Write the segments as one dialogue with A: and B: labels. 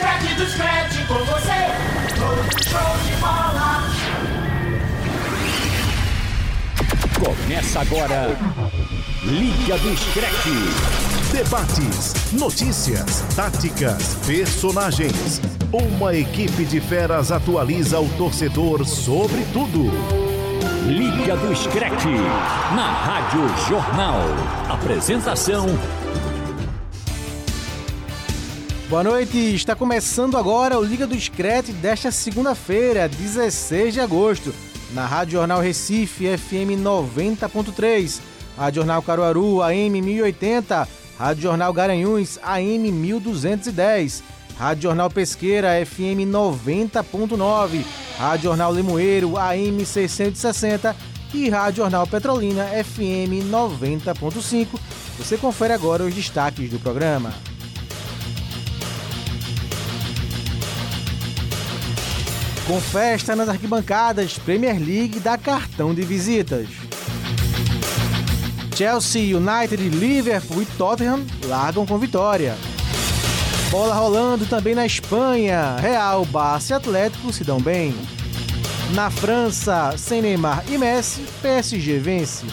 A: scratch, do scratch com você. Todo show de bola.
B: Começa agora. Liga do Screte.
C: Debates, notícias, táticas, personagens. Uma equipe de feras atualiza o torcedor sobre tudo.
B: Liga do Screte. Na Rádio Jornal. Apresentação.
D: Boa noite, está começando agora o Liga do Screte desta segunda-feira, 16 de agosto, na Rádio Jornal Recife, FM 90.3, Rádio Jornal Caruaru, AM 1080, Rádio Jornal Garanhuns, AM 1210, Rádio Jornal Pesqueira, FM 90.9, Rádio Jornal Limoeiro, AM 660 e Rádio Jornal Petrolina, FM 90.5. Você confere agora os destaques do programa. Com festa nas arquibancadas, Premier League dá cartão de visitas. Chelsea, United, Liverpool e Tottenham largam com vitória. Bola rolando também na Espanha. Real, Barça e Atlético se dão bem. Na França, sem Neymar e Messi, PSG vence.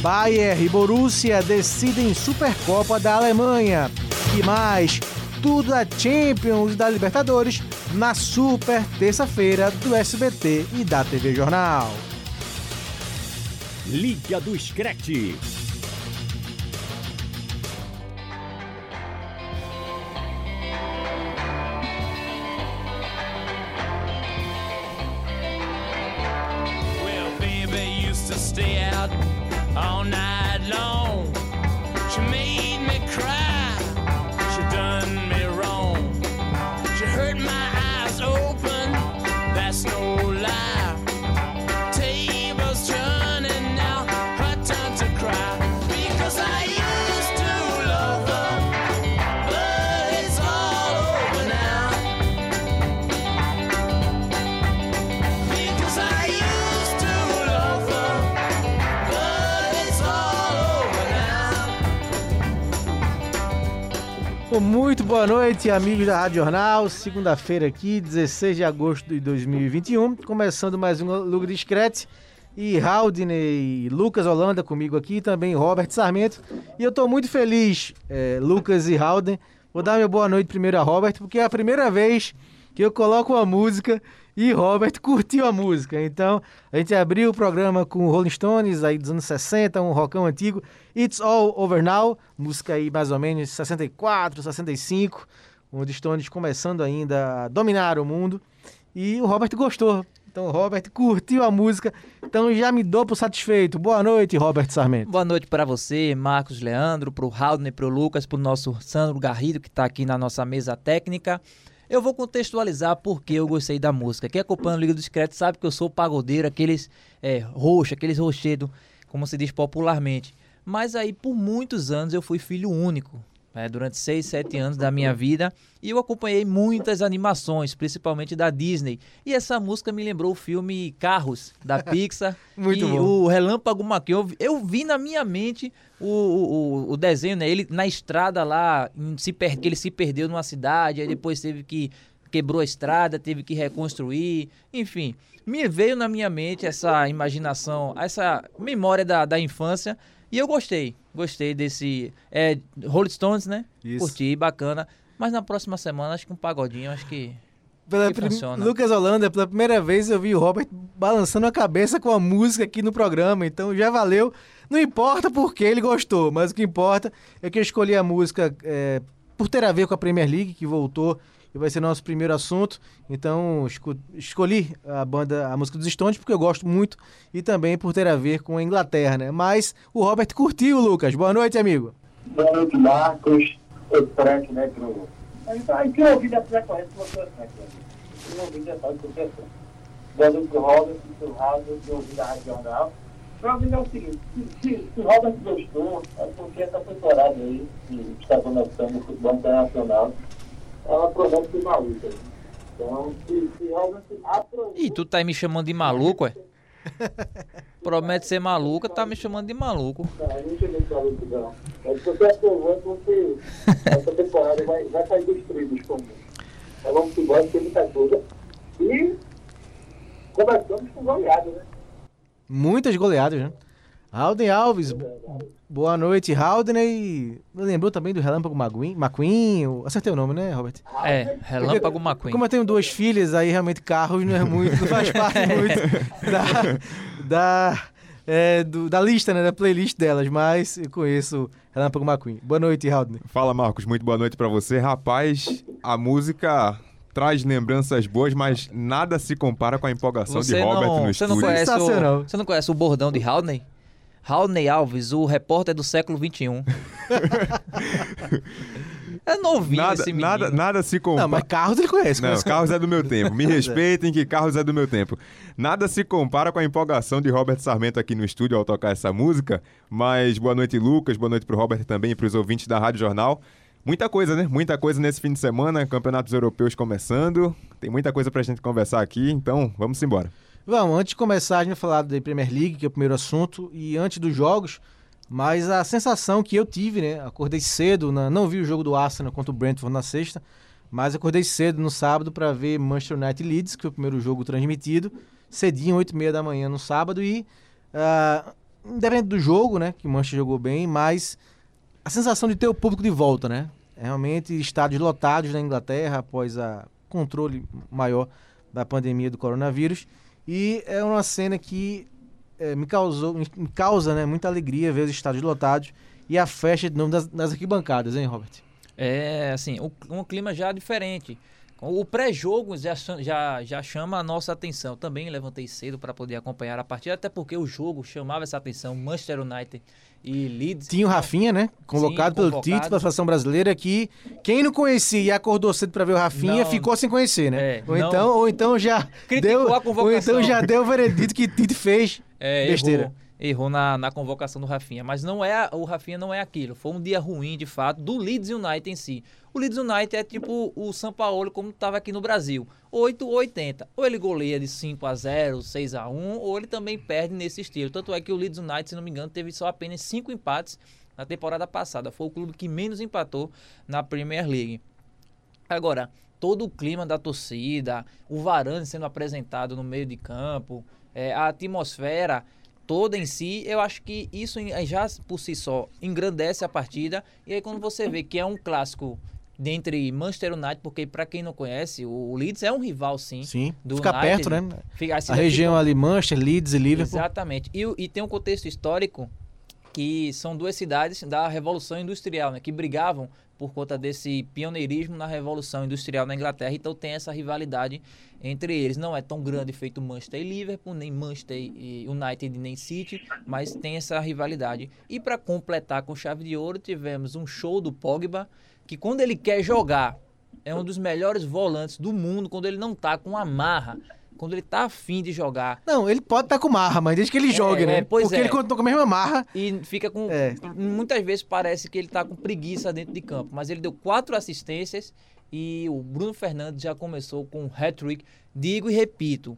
D: Bayern e Borussia decidem Supercopa da Alemanha. E mais, tudo da Champions e da Libertadores na super terça-feira do SBT e da TV Jornal.
B: Liga do Screte.
E: Well, baby used to stay out all night
D: Muito boa noite, amigos da Rádio Jornal. Segunda-feira aqui, 16 de agosto de 2021. Começando mais um Lugo Discrete. E Haldney, Lucas Holanda comigo aqui, também Robert Sarmento. E eu tô muito feliz, eh, Lucas e Halden. Vou dar minha boa noite primeiro a Robert, porque é a primeira vez que eu coloco uma música e Robert curtiu a música. Então, a gente abriu o programa com Rolling Stones, aí dos anos 60, um rockão antigo. It's All Over Now, música aí mais ou menos 64, 65, os Stones começando ainda a dominar o mundo. E o Robert gostou. Então, o Robert curtiu a música, então já me dou por satisfeito. Boa noite, Robert Sarmento.
F: Boa noite para você, Marcos Leandro, para o Haldner, para o Lucas, para o nosso Sandro Garrido, que está aqui na nossa mesa técnica. Eu vou contextualizar porque eu gostei da música. Quem acompanha o Liga do Discreto sabe que eu sou pagodeiro, aqueles é, roxo, aqueles rochedos, como se diz popularmente. Mas aí, por muitos anos, eu fui filho único. Né, durante 6, 7 anos da minha vida. E eu acompanhei muitas animações, principalmente da Disney. E essa música me lembrou o filme Carros, da Pixar.
D: Muito
F: e
D: bom.
F: o Relâmpago McQueen. Eu, vi- eu vi na minha mente o, o, o desenho, né? Ele na estrada lá, se per- que ele se perdeu numa cidade, aí depois teve que. Quebrou a estrada, teve que reconstruir, enfim. Me veio na minha mente essa imaginação, essa memória da, da infância e eu gostei. Gostei desse. É, Rolling Stones, né?
D: Isso.
F: Curti, bacana. Mas na próxima semana, acho que um pagodinho, acho que.
D: Pela
F: que
D: prim-
F: funciona.
D: Lucas Holanda, pela primeira vez eu vi o Robert balançando a cabeça com a música aqui no programa, então já valeu. Não importa porque ele gostou, mas o que importa é que eu escolhi a música é, por ter a ver com a Premier League, que voltou e vai ser nosso primeiro assunto. Então esco- escolhi a banda, a música dos Stones, porque eu gosto muito e também por ter a ver com a Inglaterra, né? Mas o Robert curtiu, Lucas. Boa noite, amigo.
G: Boa noite, Marcos. Eu frente, né, pro... Aí que ouvido a frequência que você frente, né? Que ouvido a frequência que você frente. Boa noite pro Robert, pro Raul, que ouvido a Rádio Jornal. Pra mim é o seguinte, se, se, se o Robert gostou, é porque essa temporada aí, que está começando o futebol internacional, é uma promessa de maluca. Então, se, se aproveita...
F: Ih, tu tá aí me chamando de maluco, ué? Promete ser maluco, tá me chamando de maluco.
G: Não, eu não luta, não. É porque você aprovou, você, essa temporada vai, vai sair dos trilhos comigo. Então vamos embora, tem muita coisa. E começamos com goleada, né?
D: Muitas goleadas, né? Alden Alves, boa noite, Haldney. Lembrou também do Relâmpago McQueen? McQueen? eu Acertei o nome, né, Robert?
F: É, Relâmpago McQueen.
D: Como eu tenho duas filhas, aí realmente carros não é muito, não faz parte muito da, da, é, do- da lista, né, da playlist delas, mas eu conheço Relâmpago McQueen. Boa noite, Haldney.
H: Fala, Marcos. Muito boa noite pra você. Rapaz, a música traz lembranças boas, mas nada se compara com a empolgação
F: Você
H: de Robert
F: não,
H: no
F: você não
H: estúdio.
F: conhece
D: Sensacional.
F: o, você não conhece o bordão de Haldney? Haldney Alves, o repórter do século XXI. é novinho
H: Nada,
F: esse menino.
H: nada, nada se compara.
D: Não, mas carros ele conhece.
H: Não,
D: conhece
H: carros é do meu tempo. Me respeitem que carros é do meu tempo. Nada se compara com a empolgação de Robert Sarmento aqui no estúdio ao tocar essa música. Mas boa noite, Lucas. Boa noite pro Robert também e pros ouvintes da Rádio Jornal. Muita coisa, né? Muita coisa nesse fim de semana. Campeonatos europeus começando. Tem muita coisa pra gente conversar aqui. Então, vamos embora.
D: Vamos, antes de começar, a gente vai falar da Premier League, que é o primeiro assunto, e antes dos jogos, mas a sensação que eu tive, né? Acordei cedo, na- não vi o jogo do Arsenal contra o Brentford na sexta, mas acordei cedo no sábado para ver Manchester United Leeds, que foi o primeiro jogo transmitido, cedinho, 8 e meia da manhã no sábado, e ah, independente do jogo, né? Que o Manchester jogou bem, mas a sensação de ter o público de volta, né? Realmente estádios lotados na Inglaterra após a controle maior da pandemia do coronavírus. E é uma cena que eh, me causou, me causa né, muita alegria ver os estádios lotados e a festa de novo das arquibancadas, hein, Robert?
F: É, assim, um clima já diferente. O pré-jogo já, já, já chama a nossa atenção. Também levantei cedo para poder acompanhar a partida, até porque o jogo chamava essa atenção. Manchester United e Leeds.
D: Tinha o Rafinha, né? Convocado pelo
F: convocado.
D: Tite para a seleção brasileira que quem não conhecia e acordou cedo para ver o Rafinha
F: Não.
D: ficou sem conhecer, né?
F: É,
D: ou,
F: não.
D: então, ou então já
F: Criticou
D: deu, ou então já deu o veredito que Tite fez.
F: É,
D: Besteira.
F: Errou, errou na, na convocação do Rafinha. Mas não é o Rafinha não é aquilo. Foi um dia ruim, de fato, do Leeds United em si. O Leeds United é tipo o São Paulo como estava aqui no Brasil. 8 ou 80. Ou ele goleia de 5 a 0 6 a 1 ou ele também perde nesse estilo. Tanto é que o Leeds United, se não me engano, teve só apenas 5 empates na temporada passada. Foi o clube que menos empatou na Premier League. Agora, todo o clima da torcida, o Varane sendo apresentado no meio de campo, é, a atmosfera toda em si, eu acho que isso já por si só engrandece a partida. E aí quando você vê que é um clássico dentre Manchester United, porque para quem não conhece, o Leeds é um rival sim.
D: Sim,
F: do
D: fica
F: United.
D: perto, né?
F: Fica, assim,
D: A região ali, Manchester, Leeds e Liverpool.
F: Exatamente. E, e tem um contexto histórico que são duas cidades da Revolução Industrial, né, que brigavam por conta desse pioneirismo na Revolução Industrial na Inglaterra, então tem essa rivalidade entre eles. Não é tão grande feito Manchester e Liverpool, nem Manchester e United, nem City, mas tem essa rivalidade. E para completar com chave de ouro, tivemos um show do Pogba, que quando ele quer jogar, é um dos melhores volantes do mundo, quando ele não tá com amarra, quando ele tá afim de jogar,
D: Não, ele pode estar com marra, mas desde que ele jogue,
F: é,
D: né?
F: pois
D: Porque
F: é.
D: ele contou com a mesma marra.
F: E fica com.
D: É.
F: Muitas vezes parece que ele tá com preguiça dentro de campo. Mas ele deu quatro assistências e o Bruno Fernandes já começou com um hat-trick. Digo e repito: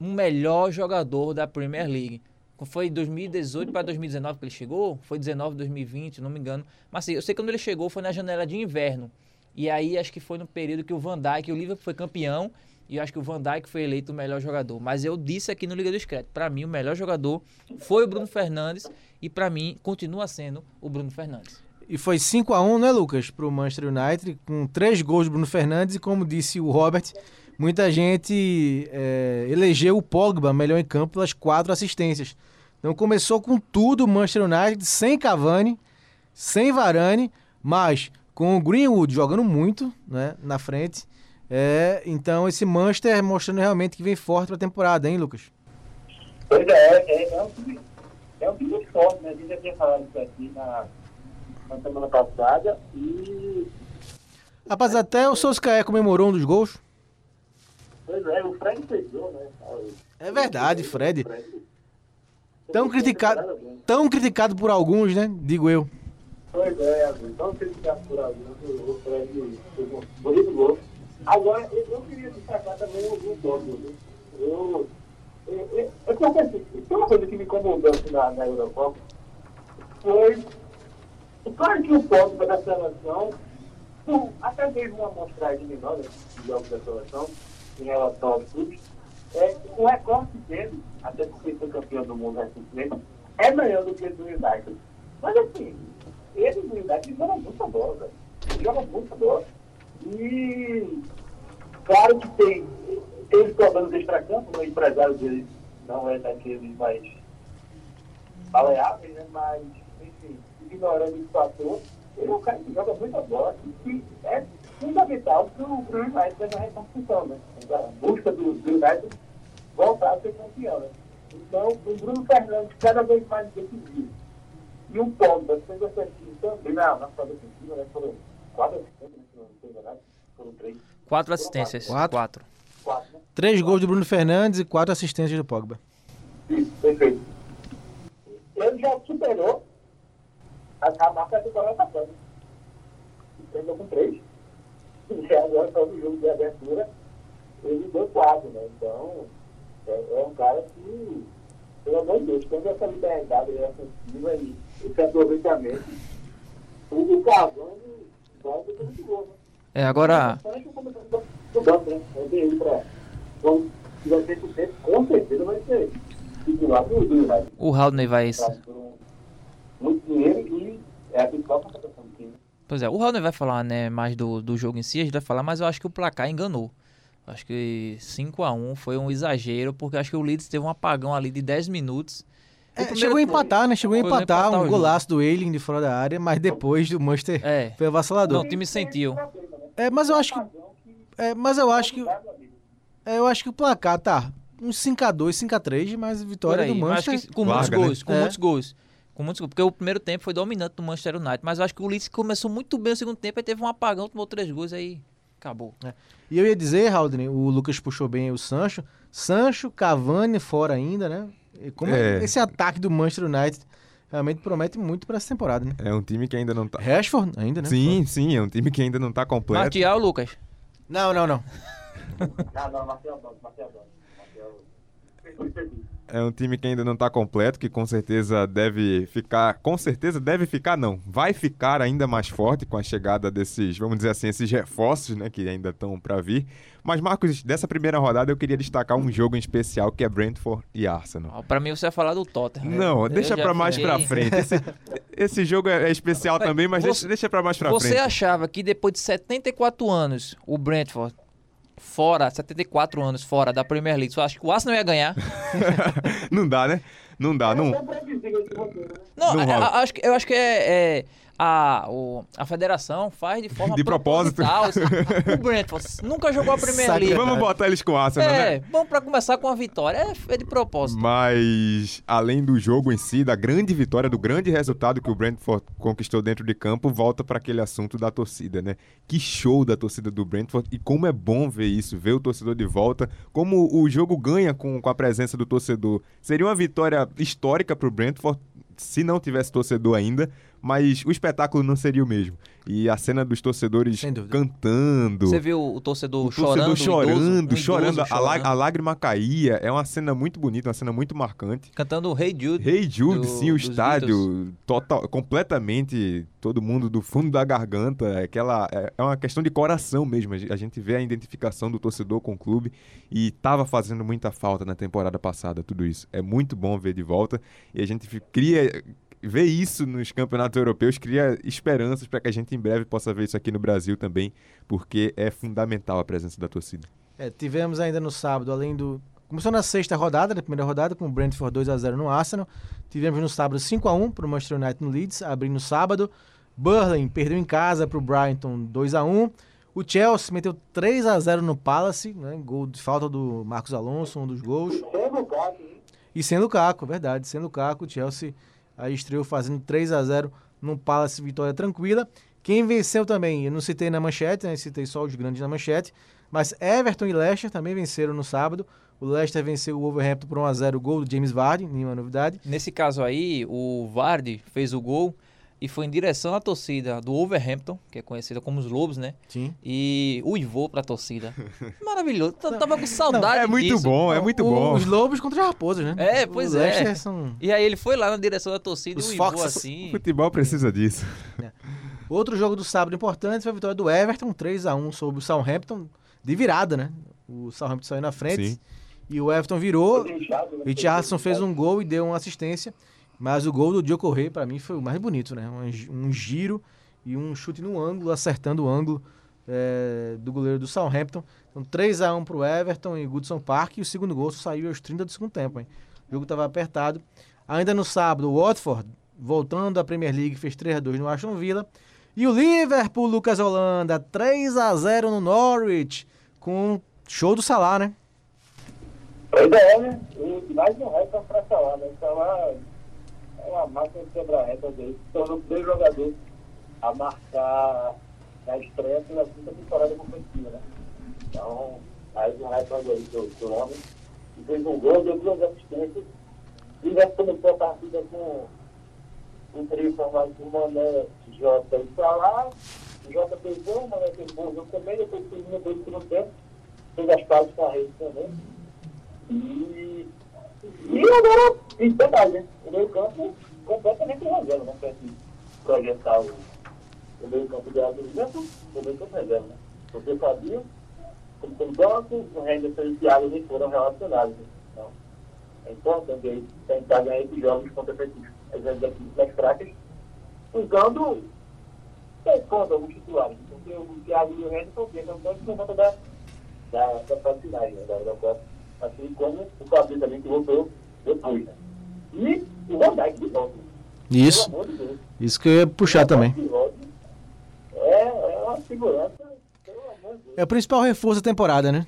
F: o melhor jogador da Premier League. Foi 2018 para 2019 que ele chegou? Foi 19, 2020, não me engano. Mas assim, eu sei que quando ele chegou foi na janela de inverno. E aí acho que foi no período que o Van Dijk, o Liverpool foi campeão. E acho que o Van Dijk foi eleito o melhor jogador. Mas eu disse aqui no Liga do Discreto, para mim o melhor jogador foi o Bruno Fernandes e para mim continua sendo o Bruno Fernandes.
D: E foi 5 a 1 né, Lucas, pro Manchester United, com três gols do Bruno Fernandes e como disse o Robert, muita gente é, elegeu o Pogba melhor em campo pelas quatro assistências. Então começou com tudo o Manchester United, sem Cavani, sem Varane, mas com o Greenwood jogando muito né, na frente. É, então esse Manchester mostrando realmente que vem forte pra temporada, hein, Lucas?
G: Pois é, é, é um time, é um time muito forte, né? A gente já tinha falado isso aqui na, na semana passada e,
D: Rapaz, até o Solskjaer comemorou um dos gols.
G: pois é, o Fred fez né?
D: É verdade, Fred. Tão criticado, tão criticado por alguns, né? Digo eu.
G: Pois é, ele ficar por algum, o Fred fez um bonito gol. Agora, eu, queria destacar também o, o Pogba. né? Eu, eu, eu, eu confesso, uma coisa que me incomodou na, na Eurocopa. Foi. Claro que o Pogba da seleção, por- até vejo uma amostragem menor nesses jogos da seleção em relação aos clubes. É, o recorte dele, até porque foi campeão do mundo recentemente, é melhor do que o do United. Mas assim, ele do United joga muita bola, velho. Joga muita bola. E claro que tem, os problemas extra-campo, o empresário dele não é daqueles mais baleáveis, né? Mas, enfim, ignorando esse fator, ele é um cara que joga muita bola e é fundamental para o United fazer a reconstrução, né? A busca do, do United voltar a ser campeão, né? Então, o Bruno Fernandes cada vez mais decisivo. E o Pogba sendo efetivo também na nossa defensiva, né? Foram quatro assistências, né? se não estou enganado. Foram três.
F: Quatro assistências.
D: Quatro.
F: Quatro.
G: Quatro?
D: Três gols do Bruno Fernandes e quatro assistências do Pogba.
G: Isso, perfeito. Ele já superou a, marca do Coronel Tapano. Ele com três. E agora, só no jogo de abertura, ele deu quatro, né? Então, é, é um cara que, pelo amor de Deus, quando essa liberdade é ofensiva e esse aproveitamento, o, o Cavani ser muito bom, né?
F: É, agora.
G: O começo do banco? Eu tenho ele pra. Quando tiver 100%, com certeza vai muito dinheiro e é a principal contratação do time.
F: Pois é, o Haldner vai falar né, mais do, do jogo em si, a gente vai falar, mas eu acho que o placar enganou. Acho que 5x1 foi um exagero, porque acho que o Leeds teve um apagão ali de 10 minutos.
D: É, chegou a empatar, né? Chegou a empatar, um golaço do Eiling de fora da área, mas depois do Manchester
F: É.
D: foi avassalador.
F: Não, o time sentiu.
D: É, mas eu acho que. É, mas eu acho que. é, eu acho que o placar tá uns 5x2, 5x3, mas vitória
F: aí,
D: do Manchester.
F: que com muitos
H: né?
F: gols, com
D: É.
F: muitos gols. Com muitos gols, porque o primeiro tempo foi dominante do Manchester United, mas eu acho que o Leeds começou muito bem no segundo tempo, aí teve um apagão, tomou três gols, aí acabou.
D: E eu ia dizer, Haldane, o Lucas puxou bem o Sancho. Sancho, Cavani fora ainda, né? E como
H: É.
D: esse ataque do Manchester United realmente promete muito pra essa temporada, né?
H: É um time que ainda não tá.
D: Rashford ainda, né?
H: Sim, sim, é um time que ainda não tá completo.
F: Martial, Lucas.
D: Não, não, não.
G: Não, não, Marcelo Banco, Marcelo
H: É um time que ainda não tá completo, que com certeza deve ficar. Com certeza deve ficar, não. Vai ficar ainda mais forte com a chegada desses, vamos dizer assim, esses reforços, né? Que ainda estão para vir. Mas, Marcos, dessa primeira rodada eu queria destacar um jogo em especial que é Brentford e Arsenal.
F: Ó, Pra mim você vai falar do Tottenham.
H: Não,
F: Eu
H: deixa pra mais pra frente. Esse, esse jogo é, é especial também, mas
F: você-
H: deixa, deixa pra mais
F: Você
H: frente.
F: achava que depois de 74 anos, o Brentford fora, 74 anos fora da Premier League, você acha que o Arsenal ia ganhar?
H: não dá, né? Não dá, não.
G: É né?
F: Não,
H: Não
F: a-
H: rola.
F: a- acho que, eu acho que é, é, a, o- a federação faz de forma
H: De propósito.
F: assim. O Brentford nunca jogou a
D: Saca-
F: League.
H: Vamos botar eles com o Arsenal, né?
F: É, vamos pra começar com a vitória. É, é de propósito.
H: Mas, além do jogo em si, da grande vitória, do grande resultado que o Brentford conquistou dentro de campo, volta para aquele assunto da torcida, né? Que show da torcida do Brentford e como é bom ver isso, ver o torcedor de volta, como o jogo ganha com, com a presença do torcedor. Seria uma vitória histórica para o Brentford se não tivesse torcedor ainda, mas o espetáculo não seria o mesmo. E a cena dos torcedores cantando.
F: Você viu o torcedor,
H: O torcedor
F: chorando,
H: chorando,
F: um um
H: chorando,
F: idoso
H: a,
F: chorando,
H: a lágrima caía. É uma cena muito bonita, uma cena muito marcante.
F: cantando Hey Jude.
H: Hey Jude,
F: do-
H: sim, o estádio total, completamente todo mundo do fundo da garganta, é aquela é é uma questão de coração mesmo. A gen- A gente vê a identificação do torcedor com o clube e tava fazendo muita falta na temporada passada tudo isso. É muito bom ver de volta e a gente cria ver isso nos campeonatos europeus cria esperanças para que a gente em breve possa ver isso aqui no Brasil também, porque é fundamental a presença da torcida.
D: É, tivemos ainda no sábado, além do. Começou na sexta rodada, na primeira rodada, com o Brentford 2x0 no Arsenal. Tivemos no sábado 5x1 para o Manchester United no Leeds, abrindo no sábado. Burley perdeu em casa para o Brighton 2x1. O Chelsea meteu 3x0 no Palace, né, gol de falta do Marcos Alonso, um dos gols.
G: Sem lugar, hein?
D: E sem Lukaku, verdade, sem Lukaku, o Chelsea aí estreou fazendo 3 a 0 no Palace, vitória tranquila. Quem venceu também, eu não citei na manchete, né, citei só os grandes na manchete, mas Everton e Leicester também venceram no sábado. O Leicester venceu o Wolverhampton por 1 a 0 gol do James Vardy, nenhuma novidade.
F: Nesse caso aí, o Vardy fez o gol e foi em direção à torcida do Wolverhampton, que é conhecida como os Lobos, né?
D: Sim.
F: E uivou pra torcida. Maravilhoso. Eu tava com saudade
H: é muito
F: disso.
H: bom, é muito
D: O-
H: bom.
D: Os lobos contra os raposas, né?
F: É, pois
D: o
F: é.
D: Leicester são...
F: E aí ele foi lá na direção da torcida
D: Os
F: e uivou
D: Foxes.
H: O
F: assim.
H: futebol precisa disso.
D: Outro jogo do sábado importante foi a vitória do Everton, 3 a 1 sobre o Southampton, de virada, né? O Southampton saiu na frente
H: Sim.
D: e o Everton virou.
G: Né?
D: Richardson fez um gol e deu uma assistência, mas o gol do Diogo Corrêa para mim foi o mais bonito, né? Um, gi- giro e um chute no ângulo, acertando o ângulo é, do goleiro do Southampton. Então 3 a 1 pro Everton em Goodson Park e o segundo gol saiu aos 30 do segundo tempo, hein? O jogo estava apertado. Ainda no sábado, o Watford, voltando à Premier League, fez 3 a 2 no Aston Villa. E o Liverpool, Lucas Holanda, 3 a 0 no Norwich, com show do Salah, né?
G: Pois é, né? E mais um recorde pra falar, né? Salah é uma máquina de quebrar recordes aí. Se tornou o primeiro jogador a marcar na estreia pela quinta temporada competitiva, né? Então, mais um recorde aí do, do homem. E fez um gol, deu duas assistências. E já começou a partida com um trio formado por Mané, Jota e Salah. Jota fez gol, Mané fez bom jogo também, depois gol no segundo tempo. Fez as pazes com a rede também. E, e agora, em verdade? O meio campo completamente reserva, né? Pra gente projetar o, o meio campo de Liverpool, o meio campo reserva, né? Porque sabia, como tem banco, o Henderson e nem foram relacionados. Né? Então, é importante tentar ganhar esses jogos contra essas equipes mais fracas, usando tem conta alguns titulares. Porque o Thiago e o Henderson ficam tanto por conta da, da, da fase final, né? Da, da. Assim como o Fabinho também que voltou depois, né? E o Van de volta.
D: Isso,
G: de
D: isso que eu ia puxar também.
G: É, é uma segurança, pelo amor de Deus.
D: É o principal reforço da temporada, né?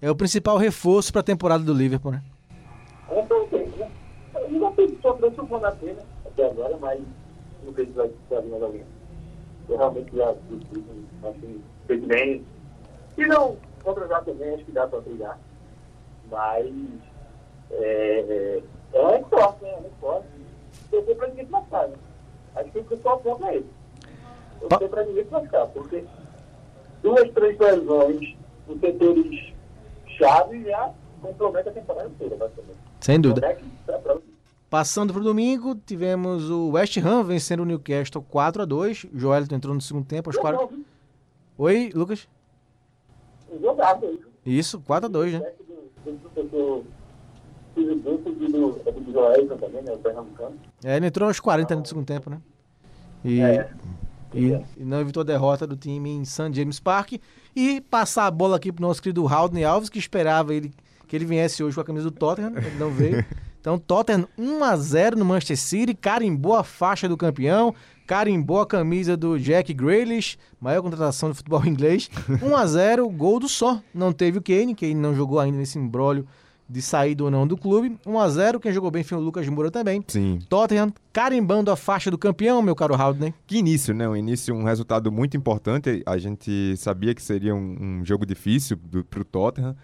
D: É o principal reforço para a temporada do Liverpool, né?
G: Com certeza. Ele já fez sofreu o Bonaté, né? Até agora, mas não sei se vai trazer mais alguém. Eu realmente já acho que fez bem. Se não contratar também, acho que dá para brigar. Mas é, é, é um forte, né? É um forte. Torcer para ninguém lascar, né? Acho que o principal ponto é esse. Torcer para ninguém se lascar, porque duas, três lesões nos setores chave já compromete a temporada inteira, basicamente.
D: Sem dúvida.
G: Como é que pra-
D: Passando pro domingo, tivemos o West Ham vencendo o Newcastle 4 a 2 O Joelito entrou no segundo tempo. Aos 40...
G: Jogão, viu?
D: Oi, Lucas?
G: Um jogaço aí.
D: Isso, 4 a 2 né?
G: É né?
D: É, ele entrou aos 40 no segundo tempo, né? E,
G: É.
D: e, e não evitou a derrota do time em St. James Park. E passar a bola aqui pro nosso querido Haldane Alves, que esperava ele, que ele viesse hoje com a camisa do Tottenham, ele não veio. Então, Tottenham 1x0 no Manchester City, carimbou a faixa do campeão, carimbou a camisa do Jack Grealish, maior contratação do futebol inglês. 1x0, gol do só. Não teve o Kane, Kane não jogou ainda nesse embrólio de saída ou não do clube. 1x0, quem jogou bem foi o Lucas Moura também.
H: Sim.
D: Tottenham carimbando a faixa do campeão, meu caro Haldane.
H: Que início, né? Um início, um resultado muito importante. A gente sabia que seria um, um jogo difícil do, pro Tottenham.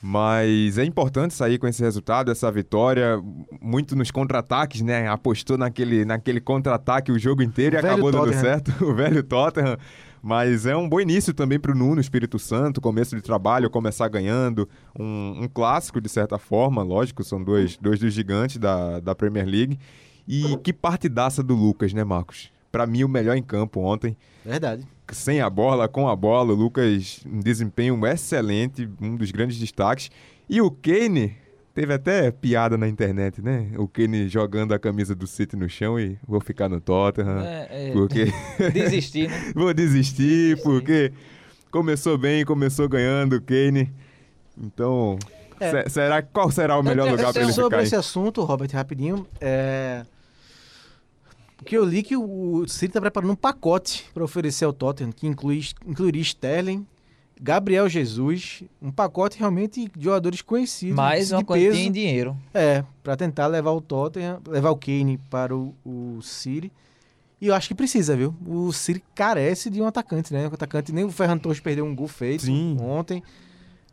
H: Mas é importante sair com esse resultado, essa vitória, muito nos contra-ataques, né? Apostou naquele, naquele contra-ataque o jogo inteiro e
D: O velho
H: acabou dando
D: Tottenham.
H: certo, o velho Tottenham. Mas é um bom início também para o Nuno Espírito Santo, começo de trabalho, começar ganhando. Um, um clássico, de certa forma, lógico, são dois, dois dos gigantes da, da Premier League. E que partidaça do Lucas, né, Marcos? Para mim, o melhor em campo ontem
D: Verdade.
H: Sem a bola, com a bola, o Lucas, um desempenho excelente, um dos grandes destaques. E o Kane, teve até piada na internet, né? O Kane jogando a camisa do City no chão e vou ficar no Tottenham,
F: É, é,
H: porque
F: desistir, né?
H: vou desistir, porque começou bem, começou ganhando o Kane. Então,
D: É.
H: se- será qual será o melhor
F: tenho-
H: lugar
F: eu
H: para ele
F: tenho-
D: Sobre
H: ficar?
D: esse
H: aí?
D: assunto, Robert, rapidinho, é... o que eu li que o City está preparando um pacote para oferecer ao Tottenham, que inclui, incluiria Sterling, Gabriel Jesus, um pacote realmente de jogadores conhecidos.
F: Mais
D: de
F: uma quantia
D: peso.
F: em dinheiro.
D: É, para tentar levar o Tottenham, levar o Kane para o, o City. E eu acho que precisa, viu? O City carece de um atacante, né? O atacante, nem o Ferran Torres perdeu um gol feito
H: Sim.
D: ontem.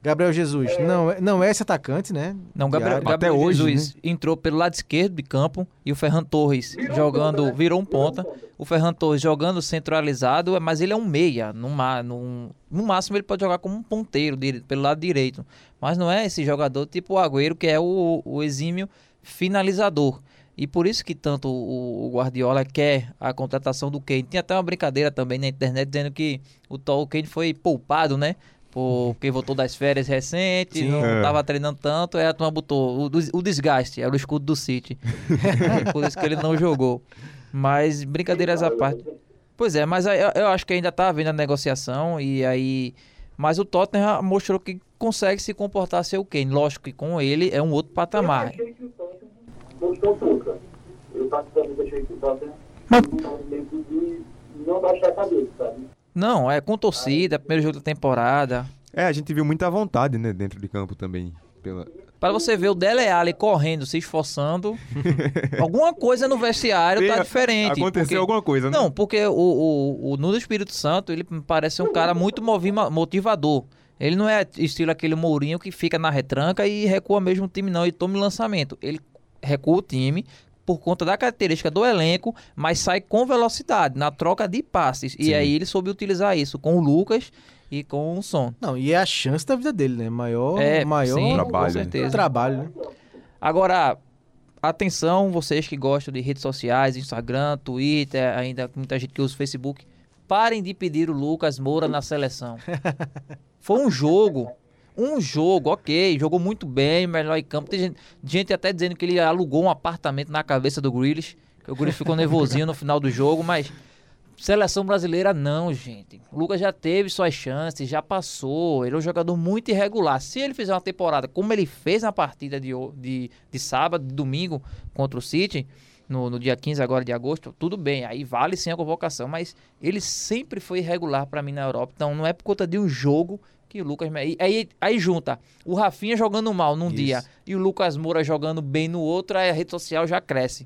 D: Gabriel Jesus não, é- não é esse atacante, né?
F: Não, Gabriel. Gabriel
H: Até hoje,
F: Jesus entrou pelo lado esquerdo de campo e o Ferran Torres jogando, virou um ponta. O Ferran Torres jogando centralizado, mas ele é um meia. No, ma- no, no máximo ele pode jogar como um ponteiro pelo lado direito. Mas não é esse jogador tipo o Agüero, que é o, o exímio finalizador. E por isso que tanto o, o Guardiola quer a contratação do Kane. Tinha até uma brincadeira também na internet dizendo que o Tol Kane foi poupado, né? Porque voltou das férias recentes,
D: Sim.
F: não
H: É.
F: estava treinando tanto, aí a turma botou o, o desgaste, era o escudo do City. por isso que ele não jogou. Mas brincadeiras à parte. Pois é, mas eu, eu acho que ainda tá havendo a negociação e aí. Mas o Tottenham mostrou que consegue se comportar ser o Kane. Lógico que com ele é um outro patamar.
G: Eu achei que o Tottenham gostou pouco. Eu particularmente achei que o Tottenham não baixar a cabeça, sabe?
F: Não, é com torcida, primeiro jogo da temporada.
H: É, a gente viu muita vontade, né, dentro de campo também. Pela...
F: Para você ver o Dele Alli correndo, se esforçando. alguma coisa no vestiário tá
H: Tem-
F: diferente.
H: Aconteceu
F: porque-
H: alguma coisa, né?
F: Não, porque o, o, o Nuno Espírito Santo, ele parece um cara muito motivador. Ele não é estilo aquele Mourinho que fica na retranca e recua mesmo o time, não. Ele toma o lançamento. Ele recua o time por conta da característica do elenco, mas sai com velocidade, na troca de passes. E
H: Sim.
F: aí ele soube utilizar isso com o Lucas e com o Son.
D: Não, e é a chance da vida dele, né? Maior,
F: É,
D: maior
F: sim,
H: Trabalho,
F: com certeza.
D: trabalho, né?
F: Agora, atenção, vocês que gostam de redes sociais, Instagram, Twitter, ainda muita gente que usa o Facebook, parem de pedir o Lucas Moura na seleção. Foi um jogo. Um jogo, ok, jogou muito bem, melhor em campo. Tem gente, gente até dizendo que ele alugou um apartamento na cabeça do Grealish, que o Grealish ficou nervosinho no final do jogo, mas seleção brasileira não, gente. O Lucas já teve suas chances, já passou. Ele é um jogador muito irregular. Se ele fizer uma temporada como ele fez na partida de, de, de sábado, de domingo contra o City, no, no dia 15 agora de agosto, tudo bem, aí vale sim a convocação, mas ele sempre foi irregular pra mim na Europa. Então não é por conta de um jogo que o Lucas. Aí, aí, aí junta o Rafinha jogando mal num
D: Isso.
F: dia e o Lucas Moura jogando bem no outro, aí a rede social já cresce.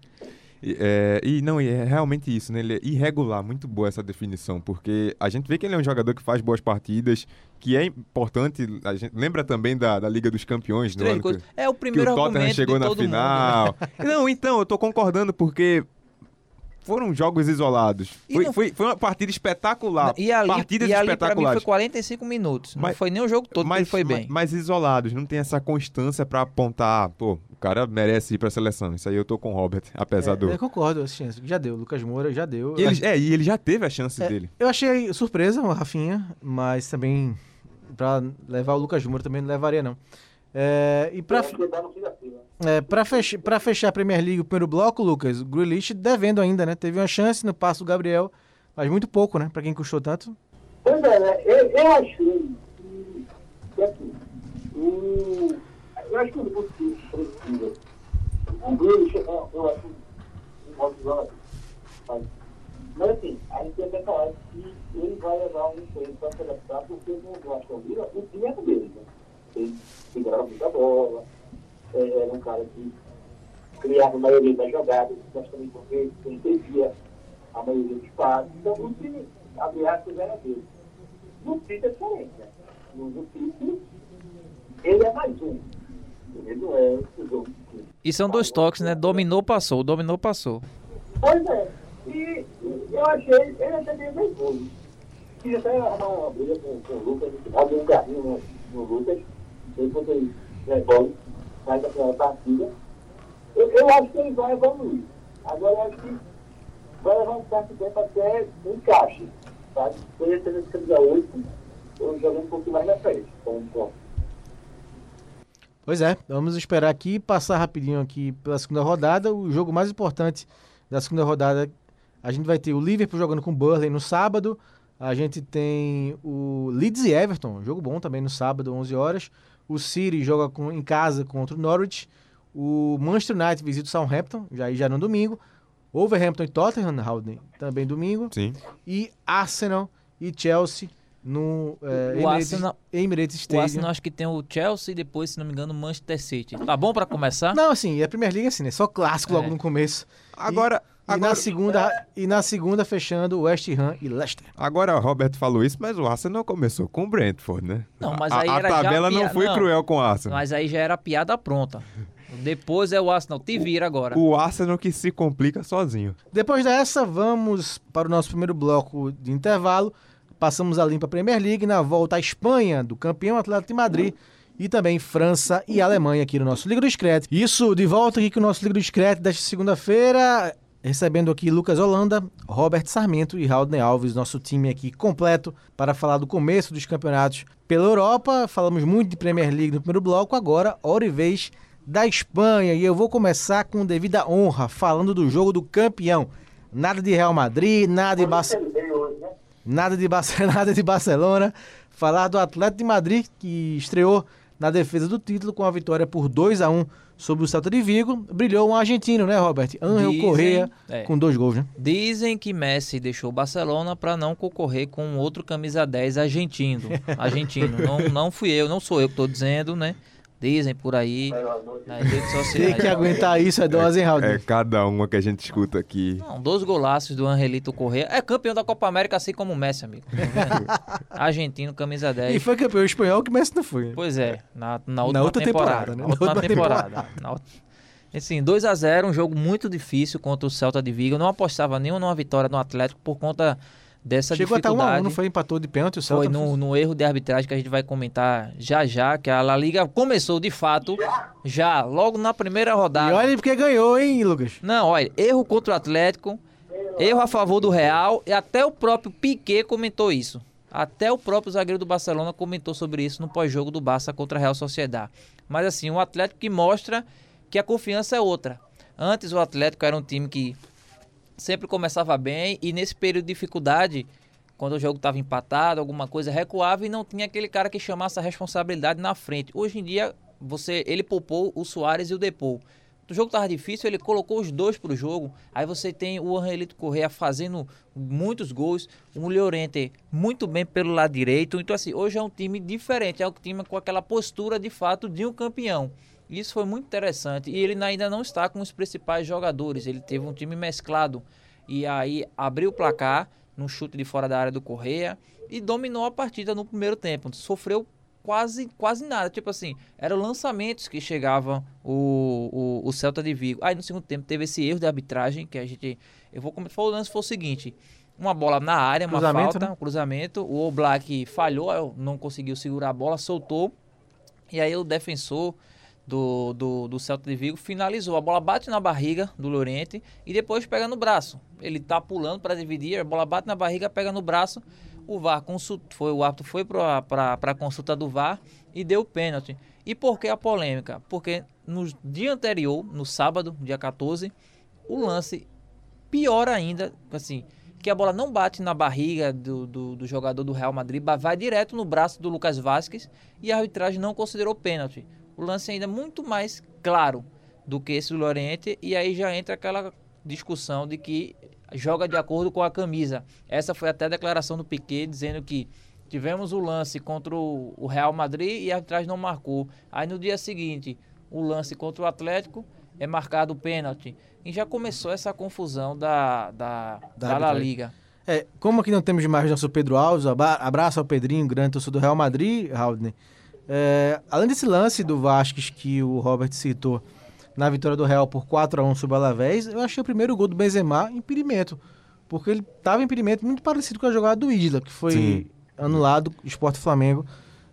H: E, é, e não, e é realmente isso, né? Ele é irregular, muito boa essa definição, porque a gente vê que ele é um jogador que faz boas partidas, que é importante. A gente lembra também da, da Liga dos Campeões, que,
F: É o
H: que
F: primeiro
H: o Tottenham chegou na
F: todo mundo, né?
H: final. Não, então, eu tô concordando, porque foram jogos isolados. Foi,
F: não-
H: foi, foi uma partida espetacular.
F: E ali,
H: Partidas
F: e ali pra mim
H: espetaculares.
F: foi 45 minutos. Não
H: Mas-
F: foi nem o jogo todo que ele foi bem.
H: Mas, mas isolados, não tem essa constância pra apontar, pô, o cara merece ir pra seleção. Isso aí eu tô com o Robert, apesar do.
D: É, eu concordo, assim, já deu. Lucas Moura já deu.
H: E ele, é, e ele já teve a chance
D: É,
H: dele.
D: Eu achei surpresa o Rafinha, mas também pra levar o Lucas Moura também não levaria, não. É, e
G: Eu fila.
D: é, pra, fech pra fechar a Premier League, o primeiro bloco, Lucas, o Grealish devendo ainda, né? Teve uma chance no passo do Gabriel, mas muito pouco, né? Pra quem custou tanto.
G: Pois é, né? Eu, eu achei que, assim, o, eu acho que o Lucas precisa. O Grealish, eu, eu acho um bom jogador. Mas, mas assim, a gente tem que falar que ele vai levar um tempo para se adaptar, porque no Aston Villa, o time é dele, né? Ele segurava muita bola, é, era um cara que criava a maioria das jogadas, justamente porque ele perdia a maioria dos passes. Então, o time, abre aspas, era dele. No City é diferente, né? No, no ele é mais um. Ele não é o jogo.
F: E são dois toques, né? Dominou, passou. Dominou, passou.
G: Pois é. E eu achei ele até meio nervoso. Quis até arrumar uma briga com, com o Lucas um carrinho no, no Lucas. Depois ele devolve, sai daquela partida. Eu, eu acho que ele vai evoluir. Agora eu acho que vai levar um certo tempo até um encaixe. Sabe? Poderia ser nesse camisa 8, ou jogando um pouquinho mais na frente. Com, com,
D: Pois é, vamos esperar aqui passar rapidinho aqui pela segunda rodada. O jogo mais importante da segunda rodada, a gente vai ter o Liverpool jogando com o Burnley no sábado. A gente tem o Leeds e Everton, jogo bom também no sábado, 11 horas. O City joga com- em casa contra o Norwich. O Manchester United visita o Southampton, já aí já no domingo. Overhampton e Tottenham, Howden, também domingo.
H: Sim.
D: E Arsenal e Chelsea no eh,
F: O
D: Emirates,
F: Arsenal-
D: Emirates
F: O
D: Stadium.
F: Arsenal acho que tem o Chelsea e depois, se não me engano, o Manchester City. Tá bom pra começar?
D: Não, assim, e a Premier League assim, né? Só clássico logo
F: É.
D: no começo.
H: Agora,
D: E
H: agora,
D: na segunda e na segunda fechando West Ham e Leicester.
H: agora o Roberto falou isso, mas o Arsenal começou com o Brentford, né?
F: Não, mas
H: a,
F: aí
H: a
F: era já
H: tabela não
F: pia-
H: foi
F: não.
H: cruel com o Arsenal.
F: Mas aí já era piada pronta. Depois é o Arsenal. Te vira agora.
H: O Arsenal que se complica sozinho.
D: Depois dessa, vamos para o nosso primeiro bloco de intervalo. Passamos a limpa Premier League na volta à Espanha do campeão Atlético de Madrid e também França e Alemanha aqui no nosso Liga do Screte. Isso, de volta aqui com o nosso Liga do Screte desta segunda-feira, recebendo aqui Lucas Holanda, Robert Sarmento e Raul Alves, nosso time aqui completo para falar do começo dos campeonatos pela Europa. Falamos muito de Premier League no primeiro bloco, agora hora e vez da Espanha. E eu vou começar com devida honra, falando do jogo do campeão. Nada de Real Madrid, nada de Barcelona. Nada de, nada de Barcelona. Falar do Atlético de Madrid, que estreou na defesa do título com a vitória por 2 a 1 sobre o Celta de Vigo. Brilhou um argentino, né, Robert? Angel Correa,
F: é.
D: com dois gols, né?
F: Dizem que Messi deixou o Barcelona para não concorrer com outro camisa 10 argentino. Argentino. não, não fui eu, não sou eu que estou dizendo, né? Dizem por aí nas redes
D: Tem
F: sociais.
D: que aguentar isso, é dose, hein, Raul?
H: É cada uma que a gente escuta aqui.
F: Não, dois golaços do Angelito Correa. É campeão da Copa América, assim como o Messi, amigo. Tá? Argentino, camisa 10.
D: E foi campeão espanhol que Messi não foi. né?
F: Pois é, na, na última
D: Na outra
F: temporada.
D: temporada, né?
F: Na
D: última
F: temporada. Na outra- Assim, 2 a 0 um jogo muito difícil contra o Celta de Vigo. Eu não apostava nenhuma numa vitória no Atlético por conta dessa
D: Chegou até 1
F: dificuldade.
D: a 1 não foi? Empatou de pênalti o Celta.
F: Foi no, no erro de arbitragem que a gente vai comentar já já, que a La Liga começou de fato, já, logo na primeira
D: E
F: rodada.
D: olha porque ganhou, hein, Lucas?
F: Não, olha, erro contra o Atlético, erro a favor do Real, e até o próprio Piquet comentou isso. Até o próprio zagueiro do Barcelona comentou sobre isso no pós-jogo do Barça contra a Real Sociedad. Mas assim, um Atlético que mostra que a confiança é outra. Antes o Atlético era um time que sempre começava bem e nesse período de dificuldade, quando o jogo estava empatado, alguma coisa recuava e não tinha aquele cara que chamasse a responsabilidade na frente. Hoje em dia, você ele poupou o Soares e o Depou. O jogo estava difícil, ele colocou os dois para o jogo. Aí você tem o Angelito Correa fazendo muitos gols, o Llorente muito bem pelo lado direito. Então assim, hoje é um time diferente, é um time com aquela postura de fato de um campeão. Isso foi muito interessante. E ele ainda não está com os principais jogadores. Ele teve um time mesclado. E aí abriu o placar num chute de fora da área do Correia e dominou a partida no primeiro tempo. Sofreu quase, quase nada. Tipo assim, eram lançamentos que chegavam o, o, o Celta de Vigo. Aí no segundo tempo teve esse erro de arbitragem que a gente. Eu vou comentar. O lance foi o seguinte. Uma bola na área, uma
D: Cruzamento,
F: falta,
D: né?
F: um cruzamento. O Oblak falhou, não conseguiu segurar a bola, soltou. E aí o defensor do, do, do Celta de Vigo finalizou. A bola bate na barriga do Lorente e depois pega no braço. Ele tá pulando para dividir, a bola bate na barriga, pega no braço. O VAR consult, foi, o árbitro foi para a consulta do VAR e deu pênalti. E por que a polêmica? Porque no dia anterior, no sábado, dia 14, o lance pior ainda, assim, que a bola não bate na barriga do, do, do jogador do Real Madrid, vai direto no braço do Lucas Vasquez e a arbitragem não considerou pênalti. O lance ainda é muito mais claro do que esse do Loriente e aí já entra aquela discussão de que joga de acordo com a camisa. Essa foi até a declaração do Piquet dizendo que tivemos o lance contra o Real Madrid e a arbitragem não marcou. Aí no dia seguinte, o lance contra o Atlético é marcado o pênalti. E já começou essa confusão da, da,
D: Da
F: da La. Liga.
D: É, como aqui não temos mais nosso Pedro Alves, abraço ao Pedrinho, grande torcedor do Real Madrid, Haldner. É, além desse lance do Vasquez que o Robert citou na vitória do Real por 4 a 1 sobre o Alavés, eu achei o primeiro gol do Benzema impedimento, porque ele estava em impedimento muito parecido com a jogada do Isla, que foi
H: Sim.
D: anulado, Esporte Flamengo,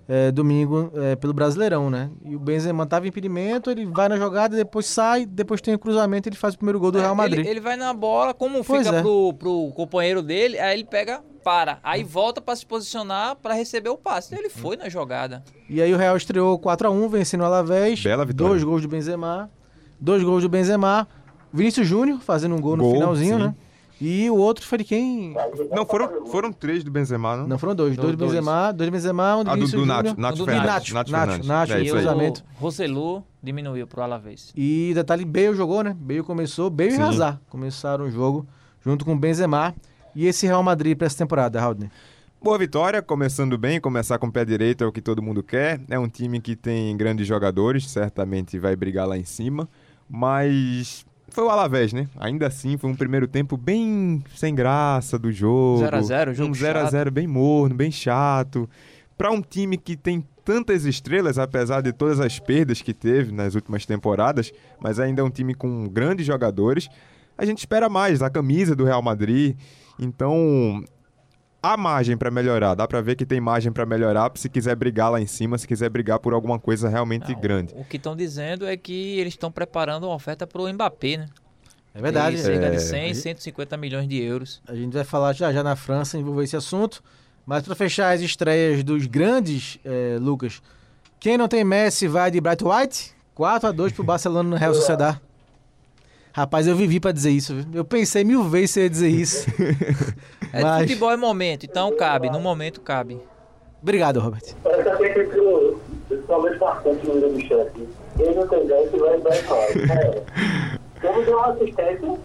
D: é, domingo é, pelo Brasileirão, né? E o Benzema estava em impedimento, ele vai na jogada, depois sai, depois tem o cruzamento, ele faz o primeiro gol do
F: É,
D: Real Madrid.
F: Ele, ele vai na bola, como
D: Pois
F: fica
D: é.
F: pro, pro companheiro dele, aí ele pega, para. Aí volta para se posicionar para receber o passe. Ele foi na jogada.
D: E aí o Real estreou 4x1, vencendo o Alavés.
H: Bela vitória.
D: Dois gols do Benzema. Dois gols do Benzema. Vinícius Júnior fazendo um gol no
H: Gol,
D: finalzinho,
H: sim.
D: né? E o outro foi de quem?
H: Não, foram, foram três do Benzema, não?
D: Não, foram dois. Dois do
F: Dois.
D: Benzema, dois do Benzema, um do
H: Ah, do, do. Nacho, Nacho
F: do
H: Fernandes.
D: Nacho,
H: Nacho
D: Nacho. Nacho,
H: É
F: e o
D: cruzamento.
F: Roselu diminuiu pro Alavés.
D: E detalhe, Bale jogou, né? Bale começou, Bale
H: Sim.
D: e Hazard começaram o jogo junto com o Benzema. E esse Real Madrid para essa temporada, Haldner?
H: Boa vitória, começando bem, começar com o pé direito é o que todo mundo quer. É um time que tem grandes jogadores, certamente vai brigar lá em cima, mas foi o Alavés, né? Ainda assim, foi um primeiro tempo bem sem graça do jogo.
F: 0 a 0, jogo
H: Um 0 a 0 bem morno, bem chato. Para um time que tem tantas estrelas, apesar de todas as perdas que teve nas últimas temporadas, mas ainda é um time com grandes jogadores, a gente espera mais, a camisa do Real Madrid. Então, há margem pra melhorar. Dá pra ver que tem margem pra melhorar se quiser brigar lá em cima, se quiser brigar por alguma coisa realmente
F: Não,
H: grande.
F: O que estão dizendo é que eles estão preparando uma oferta pro Mbappé, né?
D: É verdade.
F: De cerca
H: É.
F: de 100, 150 milhões de euros.
D: A gente vai falar já já na França, envolver esse assunto. Mas para fechar as estreias dos grandes, eh, Lucas, quem não tem Messi vai de Bright White? 4 a 2 pro Barcelona no Real Sociedad. Rapaz, eu vivi para dizer isso. viu? Eu pensei mil vezes se eu ia dizer isso.
F: É,
D: Mas-
F: Futebol é momento, então cabe. No momento cabe.
D: Obrigado, Robert.
G: Parece até que principalmente bastante no meio do chefe. Ele não tem vai dar. É. Uma assistência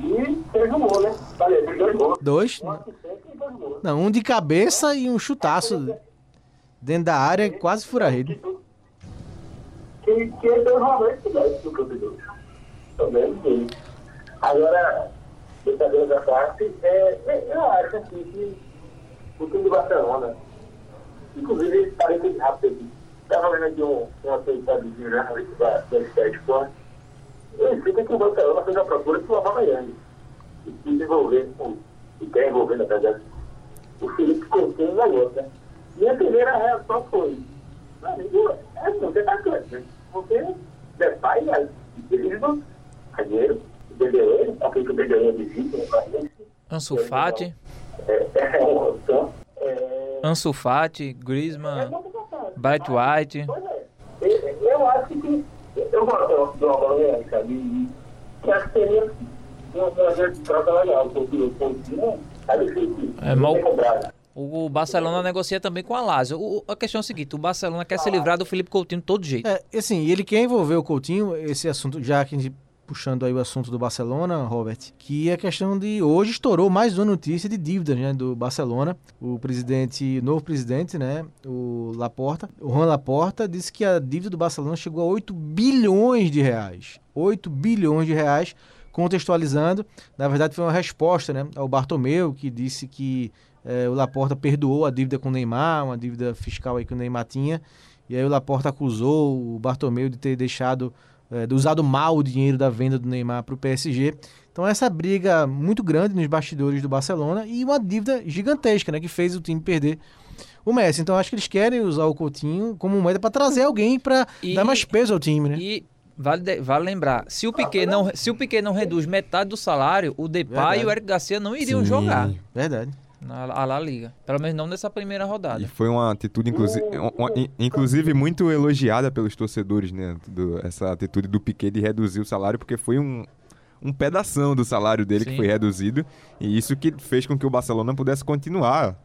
G: e fez um gol, né? Dois gols.
D: Dois?
G: Um e dois.
D: Não, um de cabeça e um chutaço dentro da área, quase fura a rede.
G: Que, que ele deu realmente que deve no campo de dois. Também sim. Agora, brincadeira da parte, é, é, eu acho assim que o time do Barcelona, inclusive, parei rápido aqui. Estava vendo aqui um, um aceitado de jornalista da, da Sky Sport. Ele fica que o Barcelona fez a procura por Havaiane. E quis envolver, o- e quer envolver, na verdade, o Felipe Coutinho na outra. Minha primeira reação foi, meu amigo, é tá atacante, né? Você é pai, é querido, zagueiro, Dembele, aquele que o Dembele é visível, né?
F: Ansu Fati,
G: É, é uma opção. É,
F: Ansu Fati,
G: é
F: Griezmann,
G: bacana.
F: Bright White.
G: Pois é. Eu, eu acho que. Eu gosto do Albanese, sabe? E que acho que seria uma coisa de troca legal, porque o Coutinho é difícil.
F: É, mal-
G: de cobrado.
F: O Barcelona negocia também com a Lazio. O- a questão é a seguinte, o Barcelona quer se livrar do Felipe Coutinho de todo jeito.
D: É, assim, e ele quer envolver o Coutinho, esse assunto, já que a gente puxando aí o assunto do Barcelona, Robert, que é a questão de hoje estourou mais uma notícia de dívidas, né, do Barcelona. O presidente, novo presidente, né, o Laporta, o Juan Laporta disse que a dívida do Barcelona chegou a 8 bilhões de reais. 8 bilhões de reais, contextualizando, na verdade foi uma resposta, né, ao Bartomeu, que disse que eh, o Laporta perdoou a dívida com o Neymar, uma dívida fiscal aí que o Neymar tinha, e aí o Laporta acusou o Bartomeu de ter deixado, de usado mal o dinheiro da venda do Neymar para o PSG. Então essa briga muito grande nos bastidores do Barcelona e uma dívida gigantesca, né, que fez o time perder o Messi. Então acho que eles querem usar o Coutinho como moeda para trazer alguém para dar mais peso ao time, né?
F: E vale, vale lembrar, se o Piquet não, se o Piquet não reduz metade do salário, o Depay
D: Verdade.
F: e o Eric Garcia não iriam
H: Sim.
F: jogar
D: Verdade.
F: Na a La Liga. Pelo menos não nessa primeira
H: E
F: rodada.
H: foi uma atitude, inclusive, inclusive muito elogiada pelos torcedores, né? do- essa atitude do Piquet de reduzir o salário, porque foi um, um pedação do salário dele que
F: Sim.
H: foi reduzido. E isso que fez com que o Barcelona pudesse continuar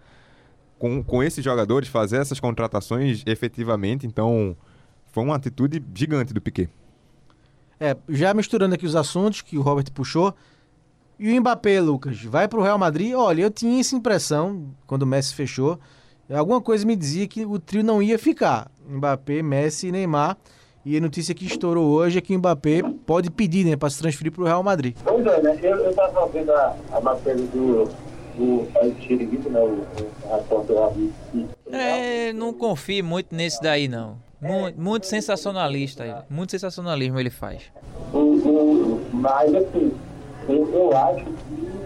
H: com, com esses jogadores, fazer essas contratações efetivamente. Então, foi uma atitude gigante do Piquet.
D: É, já misturando aqui os assuntos que o Robert puxou. E o Mbappé, Lucas, vai pro Real Madrid? Olha, eu tinha essa impressão quando o Messi fechou. Alguma coisa me dizia que o trio não ia ficar. Mbappé, Messi e Neymar. E a notícia que estourou hoje é que o Mbappé pode pedir, né, para se transferir pro Real Madrid.
G: Pois é, né? Eu, eu tava vendo a, a matéria do, do Chiringuito, né? O, o repórter lá do- do-
F: É, não confio muito nesse daí, não. Mu- Muito, sensacionalista, ele. muito sensacionalismo ele faz.
G: O, o, mas assim, eu, eu acho que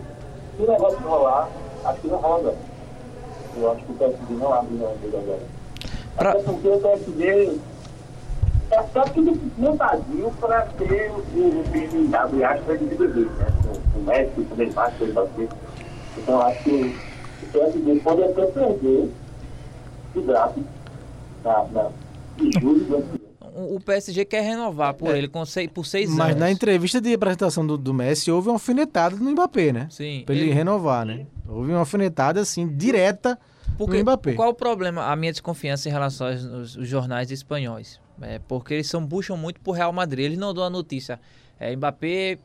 G: se o negócio rolar, acho que não rola. Eu acho que o PSG não abre não dele agora.
F: Pra-
G: Até porque o PSG é só tudo montadinho para ter o, time abre aspas de bebê, né? Com o Messi, com o Neymar, com o. Então acho que o PSG pode até perder o draft na, na, em julho do ano que vem.
F: O PSG quer renovar por ele com seis, por seis
D: Mas
F: anos.
D: na entrevista de apresentação do, do Messi houve uma alfinetada no Mbappé, né?
F: Sim,
D: Pra ele,
F: ele-
D: renovar, né? Houve uma alfinetada, assim, direta
F: Porque,
D: no Mbappé.
F: Qual o problema, a minha desconfiança em relação aos, aos- aos jornais espanhóis? É porque eles são, puxam muito pro Real Madrid. Eles não dão a notícia. É, Mbappé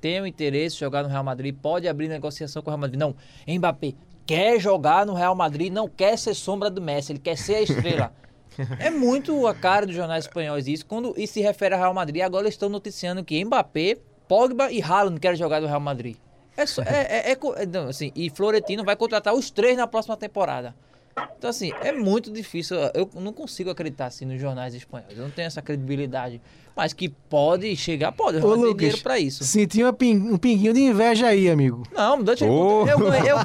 F: tem o interesse de jogar no Real Madrid, pode abrir negociação com o Real Madrid. Não, Mbappé quer jogar no Real Madrid, não quer ser sombra do Messi, ele quer ser a estrela. é muito a cara dos jornais espanhóis isso. Quando isso se refere ao Real Madrid, agora eles estão noticiando que Mbappé, Pogba e Haaland querem jogar no Real Madrid. É, só- é, é- é é, não, assim, e Florentino vai contratar os três na próxima temporada. Então, assim, é muito difícil. Eu não consigo acreditar assim nos jornais espanhóis. Eu não tenho essa credibilidade. Mas que pode chegar, pode. Eu
D: Ô, Lucas,
F: dinheiro pra isso.
D: senti uma pin- um pinguinho de inveja aí, amigo.
F: Não, eu,
H: Ô.
F: eu, ganhei, eu,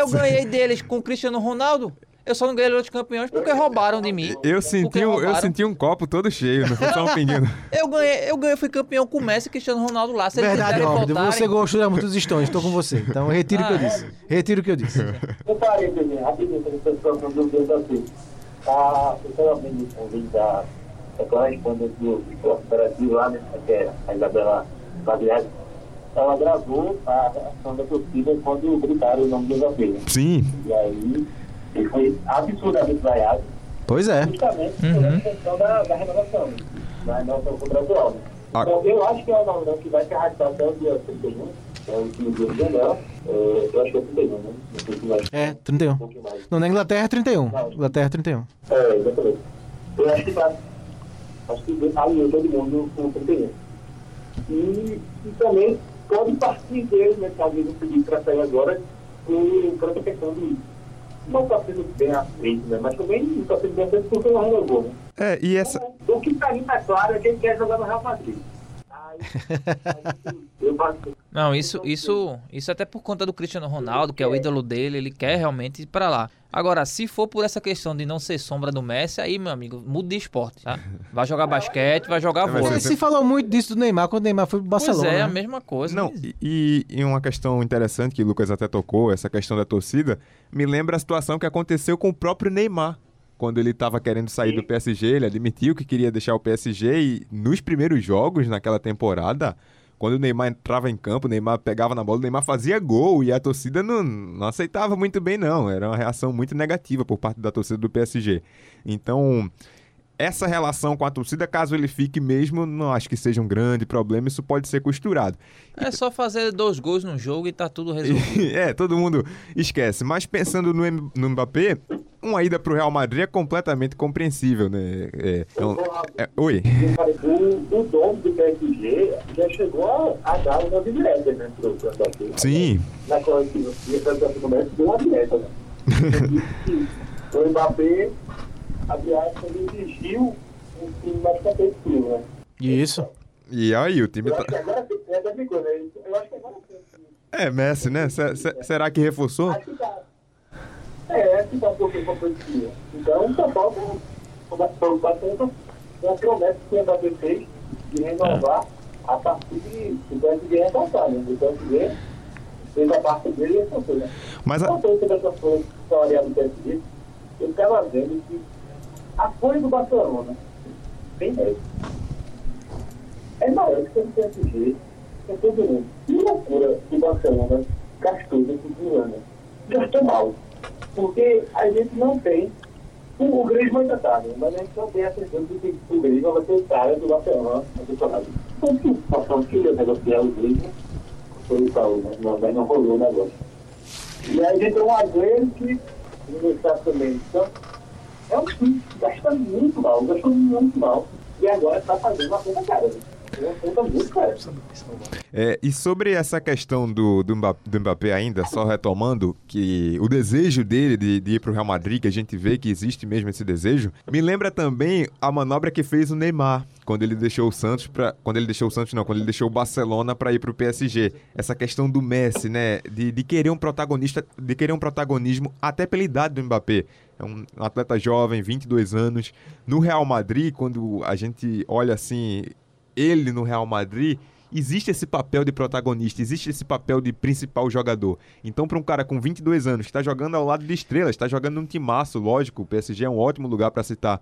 F: eu ganhei deles com o Cristiano Ronaldo. Eu só não ganhei outros campeões porque roubaram de mim.
H: Eu senti, um, eu senti um copo todo cheio, não foi só um pinguinho.
F: Eu ganhei, eu ganhei, fui campeão com o Messi e Cristiano Ronaldo lá. Se
D: Verdade, Robert.
F: voltarem-
D: Você gostou muito dos Stones, estou com você. Então, retiro o que eu
F: Ah, é?
D: disse. Retiro o que eu disse.
G: Um parênteses, rapidinho, para vocês estão dúvidas assim. A, eu estava vendo um vídeo da, correspondente do esporte lá, né? Que é a Isabela Baviari. Ela gravou a reação da torcida quando gritaram o nome do Mbappé.
H: Sim,
G: E aí, ele foi absurdamente vaiado,
D: Pois é.
G: justamente por essa questão da, da renovação, da renovação contratual. Né?
H: Ah.
G: Então, eu acho que é uma união que vai se arrastar até o dia 31, é o último dia de janeiro. É, eu acho que é 31, né? Não sei se vai
D: É, 31.
G: um.
D: Não, na Inglaterra é 31. Inglaterra é 31.
G: É, exatamente. Eu acho que tá. Acho que alinhou todo mundo com o 31. E, e também pode partir dele, né? Talvez não pedir para sair agora, por, por essa questão de. Não está sendo bem aceito, né? Mas também não está sendo bem aceito porque não renovou, né?
H: é, e essa...
G: O que está indo é claro é que ele quer jogar no Real Madrid. Aí, aí eu bato.
F: Não, isso, isso, isso até por conta do Cristiano Ronaldo, que é o ídolo dele, ele quer realmente ir pra lá. Agora, se for por essa questão de não ser sombra do Messi, aí, meu amigo, muda de esporte, tá? Vai jogar basquete, vai jogar vôlei.
D: Se falou muito disso do Neymar quando o Neymar foi pro
F: Pois
D: Barcelona.
F: é, a
D: né?
F: mesma coisa.
H: Não, e, e uma questão interessante que o Lucas até tocou, essa questão da torcida, me lembra a situação que aconteceu com o próprio Neymar. Quando ele estava querendo sair do PSG, ele admitiu que queria deixar o PSG e nos primeiros jogos naquela temporada, quando o Neymar entrava em campo, o Neymar pegava na bola, o Neymar fazia gol e a torcida não, não aceitava muito bem não, era uma reação muito negativa por parte da torcida do PSG. Então, essa relação com a torcida, caso ele fique mesmo, não acho que seja um grande problema, isso pode ser costurado.
F: É só fazer dois gols no jogo e tá tudo resolvido.
H: é, todo mundo esquece. Mas pensando no, M- no Mbappé, uma ida pro Real Madrid é completamente compreensível, né? É, é é- oi.
G: O, o dono do PSG já chegou a, dar uma direta, né? Pro, pro Mbappé.
H: Sim.
G: na coletiva e a França começa deu uma direta, né? O Mbappé, abre aspas, ele exigiu um time mais competitivo, né?
D: Isso.
H: E aí, o time
G: Eu
H: tá...
G: acho que agora é da ficou, né? Eu acho que agora sim.
H: É, Messi, né? Se- será que reforçou?
G: Acho que tá. É, acho que tá um pouquinho competitivo. Então, só falta uma preocupação com a promessa que o Mbappé fez de renovar a partir de, do PSG repassar, né? Do PSG fez a parte dele e essa coisa.
H: Mas a-
G: sei sobre essa história do PSG, eu estava vendo que a folha do Barcelona, bem mesmo, é maior que do PSG em todo mundo. Que loucura que o Barcelona gastou nesse ano. Gastou mal. Porque a gente não tem. O, o Griezmann ainda tá, né? mas a gente não tem a certeza de que o Griezmann vai ser o cara do Barcelona na temporada. Então, que nós não queria negociar o Griezmann, foi o Paulo, né? Não, mas não rolou o negócio. E aí a gente tem um Agüero que não está também. Então, é um time que gasta muito mal, gastou muito mal. E agora está fazendo uma conta cara.
H: É, e sobre essa questão do, do, Mba- do Mbappé ainda, só retomando, que o desejo dele de, de ir pro Real Madrid, que a gente vê que existe mesmo esse desejo, me lembra também a manobra que fez o Neymar, quando ele deixou o Santos para quando ele deixou o Santos não, quando ele deixou o Barcelona para ir pro PSG. Essa questão do Messi, né, de, de querer um protagonista, de querer um protagonismo até pela idade do Mbappé. É um atleta jovem, 22 anos, no Real Madrid, quando a gente olha assim, ele no Real Madrid, existe esse papel de protagonista, existe esse papel de principal jogador. Então, para um cara com 22 anos, que está jogando ao lado de estrelas, está jogando num timaço, lógico, o PSG é um ótimo lugar para citar,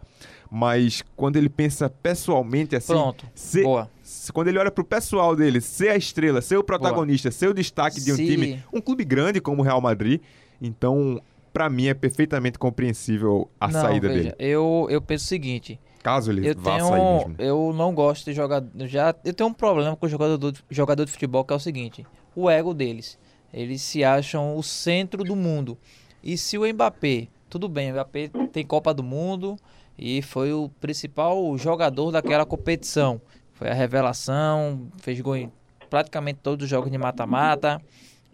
H: mas quando ele pensa pessoalmente assim,
F: Pronto.
H: ser-
F: Boa.
H: se- quando ele olha pro pessoal dele, ser a estrela, ser o protagonista, ser o destaque de um
F: Se-
H: time, um clube grande como o Real Madrid, então, para mim é perfeitamente compreensível a
F: não,
H: saída
F: veja,
H: dele.
F: Eu, eu penso o seguinte.
H: Caso ele
F: Eu
H: vá
F: tenho,
H: sair mesmo.
F: eu não gosto de jogar, eu já eu tenho um problema com o jogador jogador de futebol que é o seguinte, o ego deles. Eles se acham o centro do mundo. E se o Mbappé, tudo bem, o Mbappé tem Copa do Mundo e foi o principal jogador daquela competição. Foi a revelação, fez gol em praticamente todos os jogos de mata-mata.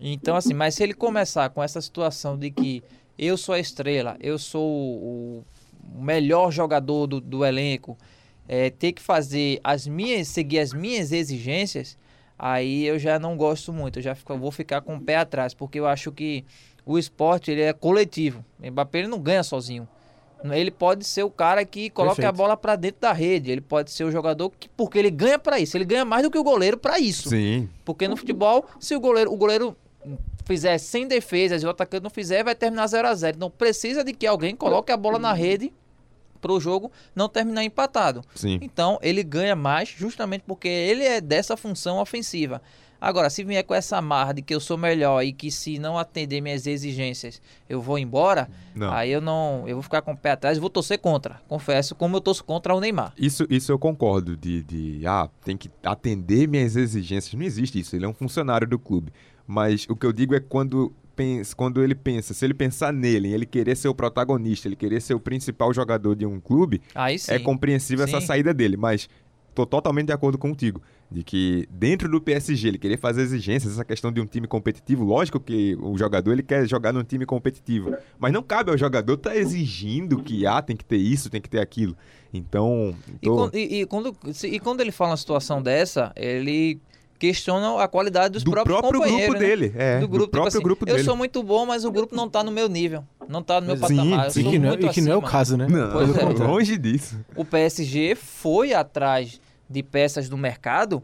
F: Então, assim, mas se ele começar com essa situação de que eu sou a estrela, eu sou o o melhor jogador do, do elenco, é, ter que fazer as minhas, seguir as minhas exigências, aí eu já não gosto muito, eu já fico- vou ficar com o pé atrás, porque eu acho que o esporte ele é coletivo. O Mbappé ele não ganha sozinho. Ele pode ser o cara que coloca
D: Perfeito.
F: a bola pra dentro da rede. Ele pode ser o jogador que, porque ele ganha pra isso. Ele ganha mais do que o goleiro pra isso.
H: Sim.
F: Porque no futebol, se o goleiro, o goleiro fizer sem defesas e o atacante não fizer, vai terminar 0 a 0 Então precisa de que alguém coloque a bola na rede pro jogo não terminar empatado.
H: Sim.
F: Então ele ganha mais justamente porque ele é dessa função ofensiva. Agora, se vier com essa marra de que eu sou melhor e que se não atender minhas exigências eu vou embora,
H: Não.
F: aí eu não, eu vou ficar com o pé atrás e vou torcer contra. Confesso, como eu torço contra o Neymar.
H: Isso, isso eu concordo, de, de, ah, tem que atender minhas exigências. Não existe isso, ele é um funcionário do clube. Mas o que eu digo é quando, pensa, quando ele pensa, se ele pensar nele, em ele querer ser o protagonista, ele querer ser o principal jogador de um clube, é compreensível essa
F: Sim.
H: saída dele. Mas tô totalmente de acordo contigo, de que dentro do PSG ele querer fazer exigências, essa questão de um time competitivo, lógico que o jogador ele quer jogar num time competitivo, mas não cabe ao jogador estar exigindo que ah, tem que ter isso, tem que ter aquilo. Então,
F: E,
H: tô-
F: quan- e- e quando, se- e quando ele fala uma situação dessa, ele questiona a qualidade dos
H: do
F: próprios
H: próprio
F: companheiros.
H: grupo
F: né?
H: dele, é, do,
F: do grupo, tipo
H: próprio
F: assim,
H: grupo
F: eu
H: dele.
F: sou muito bom, mas o grupo não tá no meu nível. Não tá no meu
H: Sim,
F: patamar. Eu
H: sim.
D: E que, não,
F: muito
D: e que não é o caso, né?
H: Não,
F: Pois é.
H: longe disso.
F: O PSG foi atrás de peças do mercado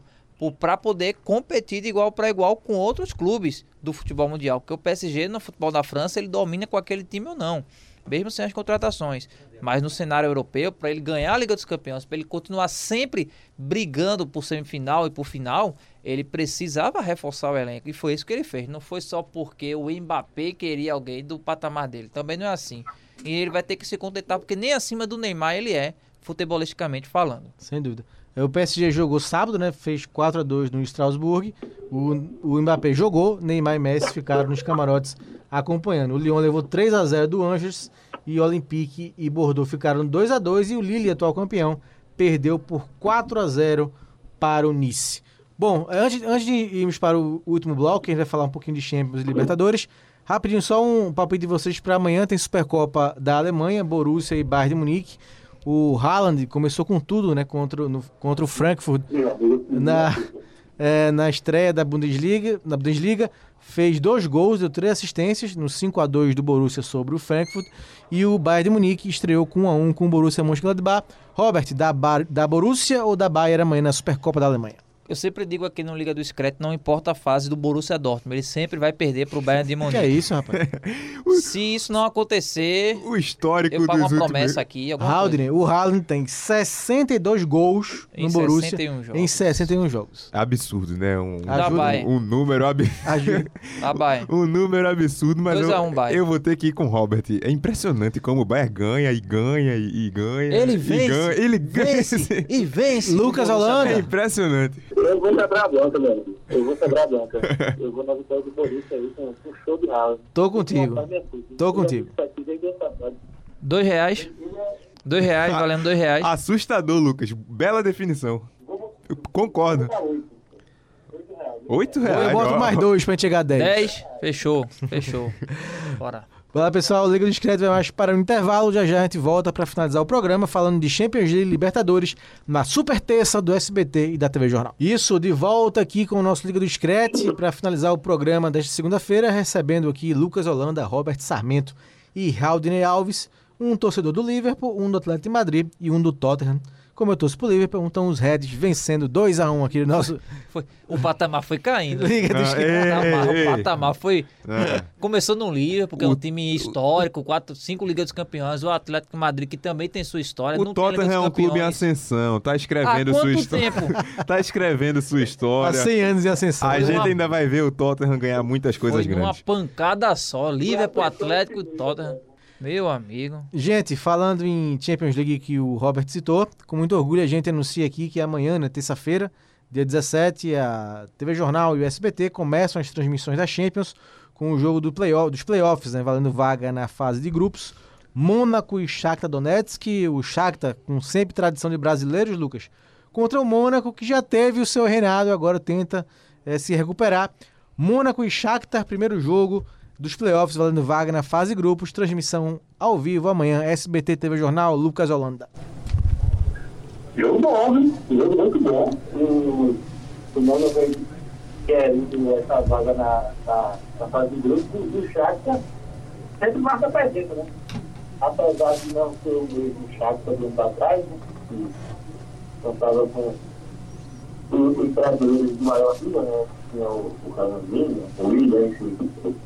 F: para poder competir de igual para igual com outros clubes do futebol mundial. Porque o PSG no futebol da França ele domina com aquele time ou não, mesmo sem as contratações. Mas no cenário europeu, para ele ganhar a Liga dos Campeões, para ele continuar sempre brigando por semifinal e por final, ele precisava reforçar o elenco. E foi isso que ele fez. Não foi só porque o Mbappé queria alguém do patamar dele. Também não é assim. E ele vai ter que se contentar, porque nem acima do Neymar ele é, futebolisticamente falando.
D: Sem dúvida. É, O PSG jogou sábado, né? Fez 4 a 2 no Strasbourg. O, o Mbappé jogou, Neymar e Messi ficaram nos camarotes acompanhando. O Lyon levou 3 a 0 do Angers e Olympique e Bordeaux ficaram 2 a 2 e o Lille, atual campeão, perdeu por 4 a 0 para o Nice. Bom, antes, antes de irmos para o último bloco, a gente vai falar um pouquinho de Champions e Libertadores, rapidinho só um palpite de vocês para amanhã, tem Supercopa da Alemanha, Borussia e Bayern de Munique. O Haaland começou com tudo, né, contra, no- contra o Frankfurt na, é, na estreia da Bundesliga, na Bundesliga, fez dois gols, deu três assistências no 5 a 2 do Borussia sobre o Frankfurt e o Bayern de Munique estreou com 1 a 1 com o Borussia Mönchengladbach. Robert, da, Bar, da Borussia ou da Bayern amanhã na Supercopa da Alemanha?
F: Eu sempre digo aqui no Liga do Screte, não importa a fase do Borussia Dortmund, ele sempre vai perder pro Bayern de
D: Que
F: Munique.
D: é isso, rapaz?
F: Se isso não acontecer,
H: O histórico
F: eu pago uma
H: últimos...
F: promessa aqui.
D: Haldner, o Haaland tem 62 gols
F: Em
D: no Borussia
F: 61 jogos.
D: em 61 jogos.
H: Absurdo, né? Um.
F: Bayern.
H: um número absurdo.
F: Tá.
H: Um número absurdo, mas eu,
F: um,
H: eu vou ter que ir com o Robert. É impressionante como o Bayern ganha e ganha e, e ganha.
F: Ele
H: e
F: vence,
H: ganha, ele ganha.
F: vence e vence.
D: Lucas Holanda.
H: É impressionante.
G: Eu vou quebrar a banca, meu amigo. Eu vou quebrar a banca. Eu vou na vitória do Borussia aí com com show de rala.
D: Tô contigo. Tô contigo.
F: Dois reais. Dois reais, valendo dois reais.
H: Assustador, Lucas. Bela definição. Eu concordo. Oito reais.
D: Eu boto mais dois pra gente chegar a 10.
F: Dez. Fechou, fechou. Bora.
D: Vai lá, pessoal. O Liga do Discreto vai mais para o intervalo. Já já a gente volta para finalizar o programa falando de Champions League Libertadores na super terça do SBT e da TV Jornal. Isso, de volta aqui com o nosso Liga do Discreto para finalizar o programa desta segunda-feira, recebendo aqui Lucas Holanda, Robert Sarmento e Haldney Alves, um torcedor do Liverpool, um do Atlético de Madrid e um do Tottenham. Como eu torço pro Liverpool, então os Reds vencendo 2 a 1 aqui no nosso
F: Foi, o patamar foi caindo.
D: Liga do
H: Ah, é.
F: Patamar-
H: ei, ei.
F: o patamar foi.
H: É.
F: Começou no Liverpool, porque é
H: O-
F: um time histórico, quatro, cinco Ligas dos Campeões. O Atlético Madrid, que também tem sua história.
H: O
F: não tem Liga
H: Tottenham é
F: dos
H: um clube em ascensão, tá
F: Há
H: escrevendo sua história.
F: tempo?
H: tá escrevendo sua
D: Há
H: história.
D: 100 anos em ascensão.
H: A gente
F: uma-
H: ainda vai ver o Tottenham ganhar muitas coisas
F: Foi
H: grandes.
F: pancada só. Liverpool, Atlético e Tottenham. Meu amigo.
D: Gente, falando em Champions League que o Robert citou, com muito orgulho a gente anuncia aqui que amanhã, na terça-feira, dia 17, a TV Jornal e o SBT começam as transmissões da Champions com o jogo do playoff, dos playoffs, né, valendo vaga na fase de grupos. Mônaco e Shakhtar Donetsk, o Shakhtar com sempre tradição de brasileiros, Lucas, contra o Mônaco que já teve o seu reinado e agora tenta eh, se recuperar. Mônaco e Shakhtar, primeiro jogo dos playoffs valendo vaga na fase grupos. Transmissão ao vivo amanhã. SBT TV Jornal, Lucas Holanda.
G: Jogo bom, viu? Jogo muito bom. O, o vem querendo essa vaga na, na, na fase de grupo do Shakhtar. Sempre marca presença, né? Apesar de não ser o mesmo Shakhtar do ano atrás, né? Que contava com os os treinadores de maior liga, né? O, o o William, enfim,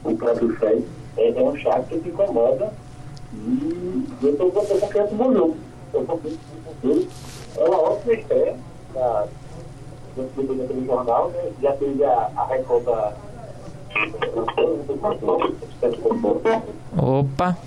G: o, próprio Fred. É, é um Shakhtar que incomoda e eu estou com confiança no jogo. Eu confio nele. É uma ótima estreia da do do jornal, né? Já teve a, a Recopa.
F: Opa!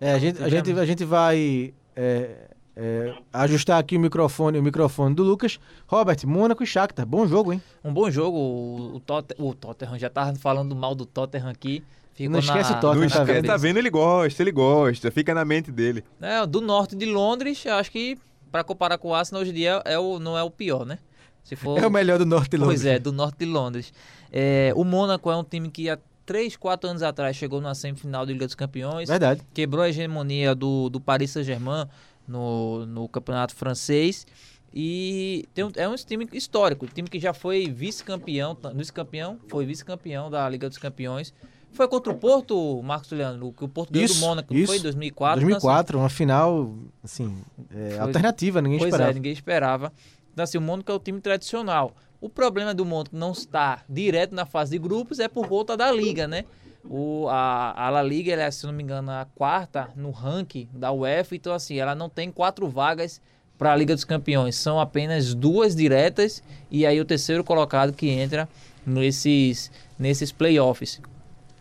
D: É, a gente, a gente, a gente vai é, é, ajustar aqui o microfone, o microfone do Lucas. Robert, Mônaco e Shakhtar. Bom jogo, hein?
F: Um bom jogo. O, o, Totte- o Tottenham já tava falando mal do Tottenham aqui. Ficou
D: Não esquece
F: na-
D: o Tottenham,
H: Não
D: tá
H: esquece,
D: vendo?
H: tá vendo? Ele gosta, ele gosta. Fica na mente dele.
F: É, do norte de Londres, eu acho que para comparar com o Arsenal hoje em dia é o, não é o pior, né? Se for,
D: É o melhor do Norte de Londres.
F: Pois é, do norte de Londres. É, o Mônaco é um time que há 3, 4 anos atrás chegou na semifinal da Liga dos Campeões.
D: Verdade.
F: Quebrou a hegemonia do, do Paris Saint-Germain no, no campeonato francês. E tem um- é um time histórico, um time que já foi vice-campeão, vice-campeão, foi vice-campeão da Liga dos Campeões. Foi contra o Porto, Marcos Leandro, que o Porto ganhou do Mônaco,
D: isso.
F: foi em 2004. Então,
D: 2004, uma final, assim, é,
F: Foi-
D: alternativa, ninguém
F: Pois
D: esperava.
F: é, ninguém esperava. Então, assim, o Mônaco é o time tradicional. O problema do Mônaco não estar direto na fase de grupos é por conta da Liga, né? O, a, a La Liga, ela é, se não me engano, a quarta no ranking da UEFA. Então, assim, ela não tem quatro vagas para a Liga dos Campeões. São apenas duas diretas e aí o terceiro colocado que entra nesses, nesses playoffs.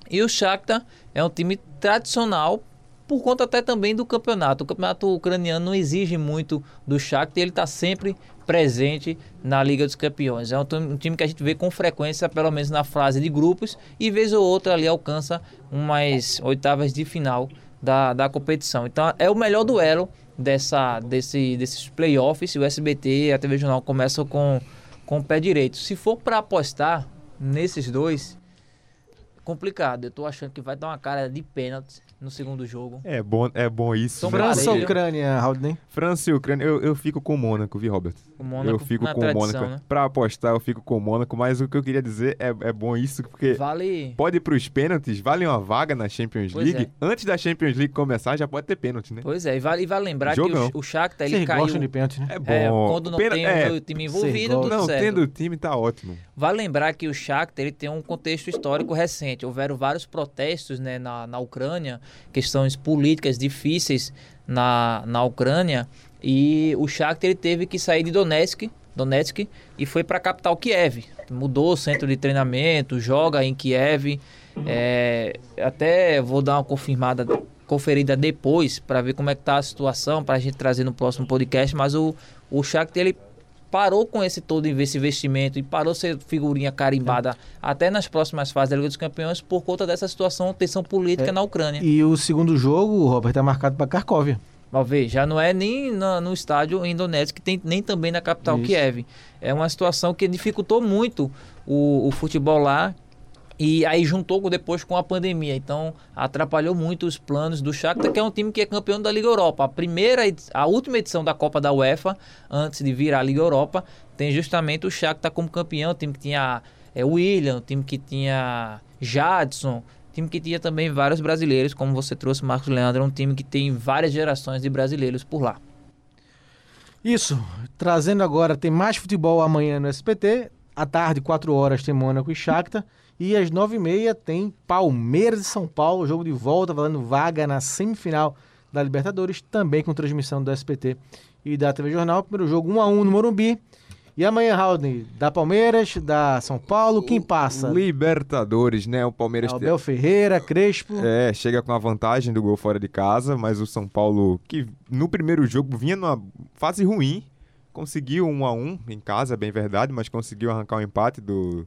F: E o Shakhtar é um time tradicional por conta até também do campeonato. O campeonato ucraniano não exige muito do Shakhtar, ele está sempre presente na Liga dos Campeões. É um, time- que a gente vê com frequência, pelo menos na fase de grupos, e vez ou outra ali alcança umas oitavas de final da, da competição. Então é o melhor duelo dessa, desse, desses playoffs. O SBT e a TV Jornal começam com, com o pé direito. Se for para apostar nesses dois, complicado. Eu tô achando que vai dar uma cara de pênalti no segundo jogo.
H: É bom, é bom isso.
D: França ou. Ucrânia, Haldane?
H: França e Ucrânia, eu, eu fico com o Mônaco, viu, Robert?
F: O Mônaco
H: eu fico
F: na
H: com
F: tradição,
H: o Mônaco.
F: né?
H: Pra apostar, eu fico com o Mônaco, mas o que eu queria dizer é, é bom isso, porque
F: Vale.
H: pode ir pros pênaltis, vale uma vaga na Champions
F: Pois
H: League.
F: é.
H: Antes da Champions League começar, já pode ter pênalti, né?
F: Pois é, e vale, e vale lembrar
H: Jogão.
F: que o, o Shakhtar ele
D: Vocês
F: caiu.
D: gostam de pênalti, né?
H: É bom.
F: É, quando não
H: Pena-
F: tem
H: é,
F: o time envolvido, tudo
H: Não,
F: certo.
H: tendo o time tá ótimo.
F: Vale lembrar que o Shakhtar ele tem um contexto histórico recente. Houveram vários protestos né, na, na Ucrânia, questões políticas difíceis na, na Ucrânia. E o Shakhtar ele teve que sair de Donetsk, Donetsk e foi para a capital Kiev. Mudou o centro de treinamento, joga em Kiev. É, até vou dar uma confirmada, conferida depois para ver como é que tá a situação para a gente trazer no próximo podcast. Mas o, o Shakhtar ele parou com esse todo esse investimento e parou ser figurinha carimbada até nas próximas fases da Liga dos Campeões por conta dessa situação, tensão política na Ucrânia.
D: E o segundo jogo, Robert, tá marcado para Kharkov.
F: Vê, já não é nem na- no estádio em Donetsk, tem, nem também na capital
D: Isso.
F: Kiev. É uma situação que dificultou muito o, o futebol lá. E aí juntou depois com a pandemia. Então atrapalhou muito os planos do Shakhtar, que é um time que é campeão da Liga Europa. A primeira, a última edição da Copa da UEFA, antes de vir à Liga Europa, tem justamente o Shakhtar como campeão. O time que tinha é, William, o time que tinha Jadson, time que tinha também vários brasileiros, como você trouxe, Marcos Leandro, é um time que tem várias gerações de brasileiros por lá.
D: Isso, trazendo agora, tem mais futebol amanhã no SPT. À tarde, 4 horas, tem Mônaco e Shakhtar. E às 9h30 tem Palmeiras e São Paulo, jogo de volta, valendo vaga na semifinal da Libertadores, também com transmissão do SPT e da TV Jornal. Primeiro jogo 1x1 no Morumbi. E amanhã, Haldane, da Palmeiras, da São Paulo, quem passa?
H: Libertadores, né? O Palmeiras te-
D: Abel Ferreira, Crespo.
H: É, chega com a vantagem do gol fora de casa, mas o São Paulo, que no primeiro jogo vinha numa fase ruim, conseguiu um a um em casa, é bem verdade, mas conseguiu arrancar o empate do,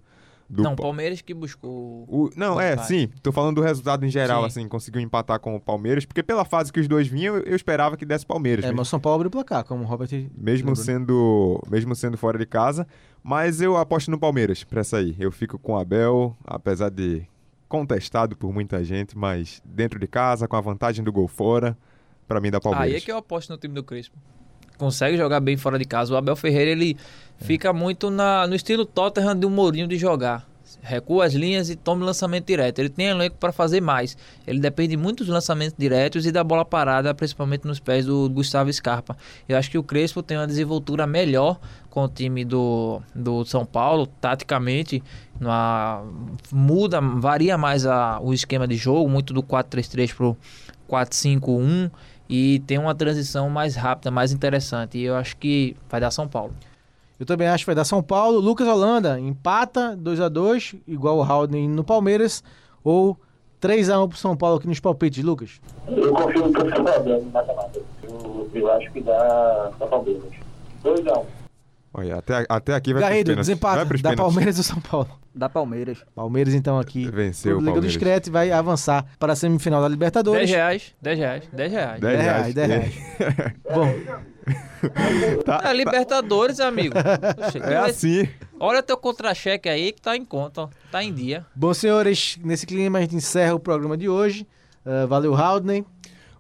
H: do
F: não,
H: Pa-
F: Palmeiras que buscou.
H: o- não, é,
F: empate.
H: sim. Tô falando do resultado em geral,
F: Sim.
H: assim, conseguiu empatar com o Palmeiras, porque pela fase que os dois vinham, eu, eu esperava que desse Palmeiras.
D: É,
H: mesmo.
D: mas o São Paulo abriu o placar, como o Robert
H: mesmo
D: lembrou,
H: sendo mesmo sendo fora de casa, mas eu aposto no Palmeiras pra essa aí. Eu fico com o Abel, apesar de contestado por muita gente, mas dentro de casa, com a vantagem do gol fora, pra mim dá Palmeiras.
F: Aí é que eu aposto no time do Crespo. Consegue jogar bem fora de casa. O Abel Ferreira, ele fica muito na, no estilo Tottenham de um Mourinho de jogar. Recua as linhas e toma o lançamento direto. Ele tem elenco para fazer mais. Ele depende muito dos lançamentos diretos e da bola parada, principalmente nos pés do Gustavo Scarpa. Eu acho que o Crespo tem uma desenvoltura melhor com o time do, do São Paulo, taticamente. Numa- muda, varia mais a- o esquema de jogo, muito do 4-3-3 pro 4-5-1 e tem uma transição mais rápida, mais interessante. E eu acho que vai dar São Paulo.
D: Eu também acho que vai dar São Paulo. Lucas Holanda empata 2 a 2 igual o Haldane no Palmeiras. Ou 3 a 1 pro São Paulo aqui nos palpites, Lucas.
G: Eu confio no professor Abel no mata-mata. Eu, eu acho que dá, dá Palmeiras. 2x1.
H: Olha, até, até aqui vai
D: Garrido,
H: pros
D: desempata.
H: Vai pros
D: Da
H: pênaltis.
D: Palmeiras ou São Paulo?
I: Da Palmeiras.
D: Palmeiras, então, aqui.
H: Venceu o
D: Liga do. Discreto vai avançar para a semifinal da
F: 10
D: Libertadores.
F: reais, 10 reais, 10 reais.
H: 10
D: reais,
H: reais.
D: 10 reais. Bom,
H: Tá-
F: É Libertadores, amigo. Oxe,
H: é assim.
F: Olha teu contra-cheque aí que tá em conta, ó. tá em dia.
D: bom, senhores, nesse clima a gente encerra o programa de hoje. Ah, valeu, Haldane.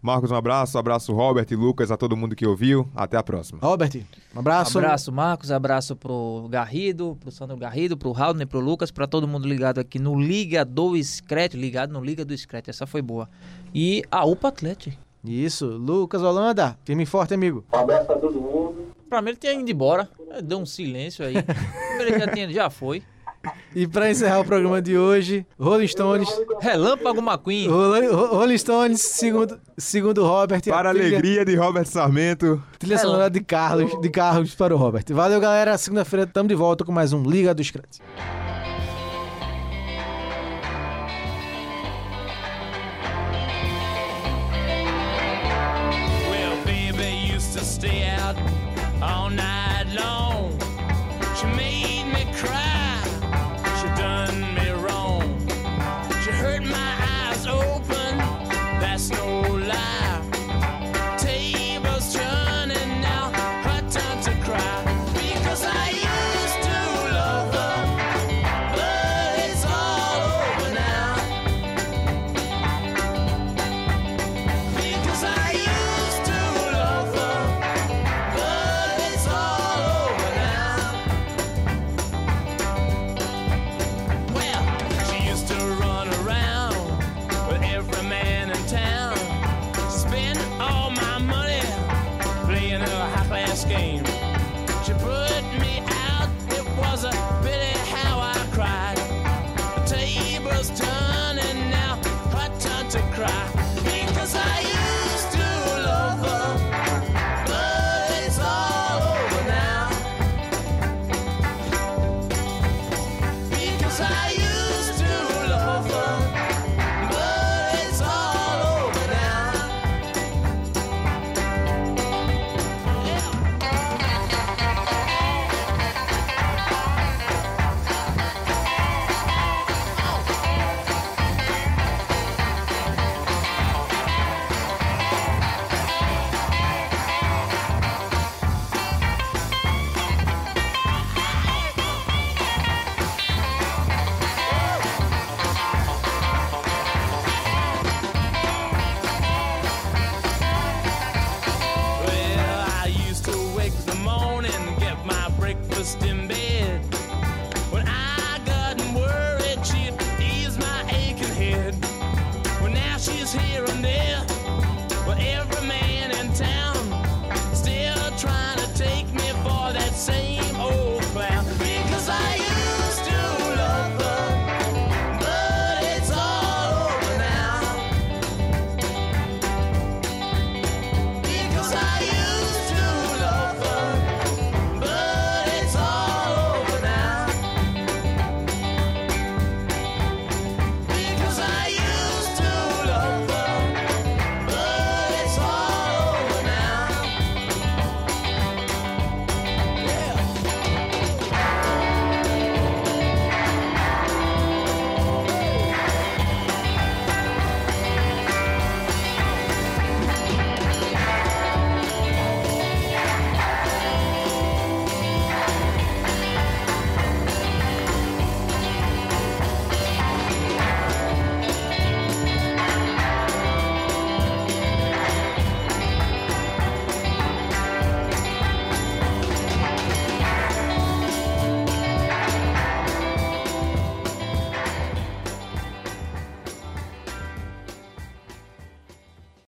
H: Marcos, um abraço. Abraço, Robert e Lucas, a todo mundo que ouviu. Até a próxima.
D: Robert, um abraço.
F: Abraço, Marcos. Abraço pro Garrido, pro Sandro Garrido, pro Raul, pro Lucas, pra todo mundo ligado aqui no Liga do Scratch. Ligado no Liga do Scratch. Essa foi boa. E a UPA Atlético.
D: Isso, Lucas Holanda, firme e forte, amigo.
G: Um abraço pra todo mundo.
F: Pra mim ele tinha ido embora. Deu um silêncio aí. Ele já, tinha, já foi.
D: E para encerrar o programa de hoje, Rolling Stones.
F: Relâmpago McQueen.
D: Rolling, Rolling Stones, segundo, segundo Robert.
H: Para a
D: trilha-
H: alegria de Robert Sarmento.
D: Trilha sonora de Carlos, de Carlos para o Robert. Valeu, galera. Segunda-feira estamos de volta com mais um Liga do Scratch.
E: Well, baby used to stay out all night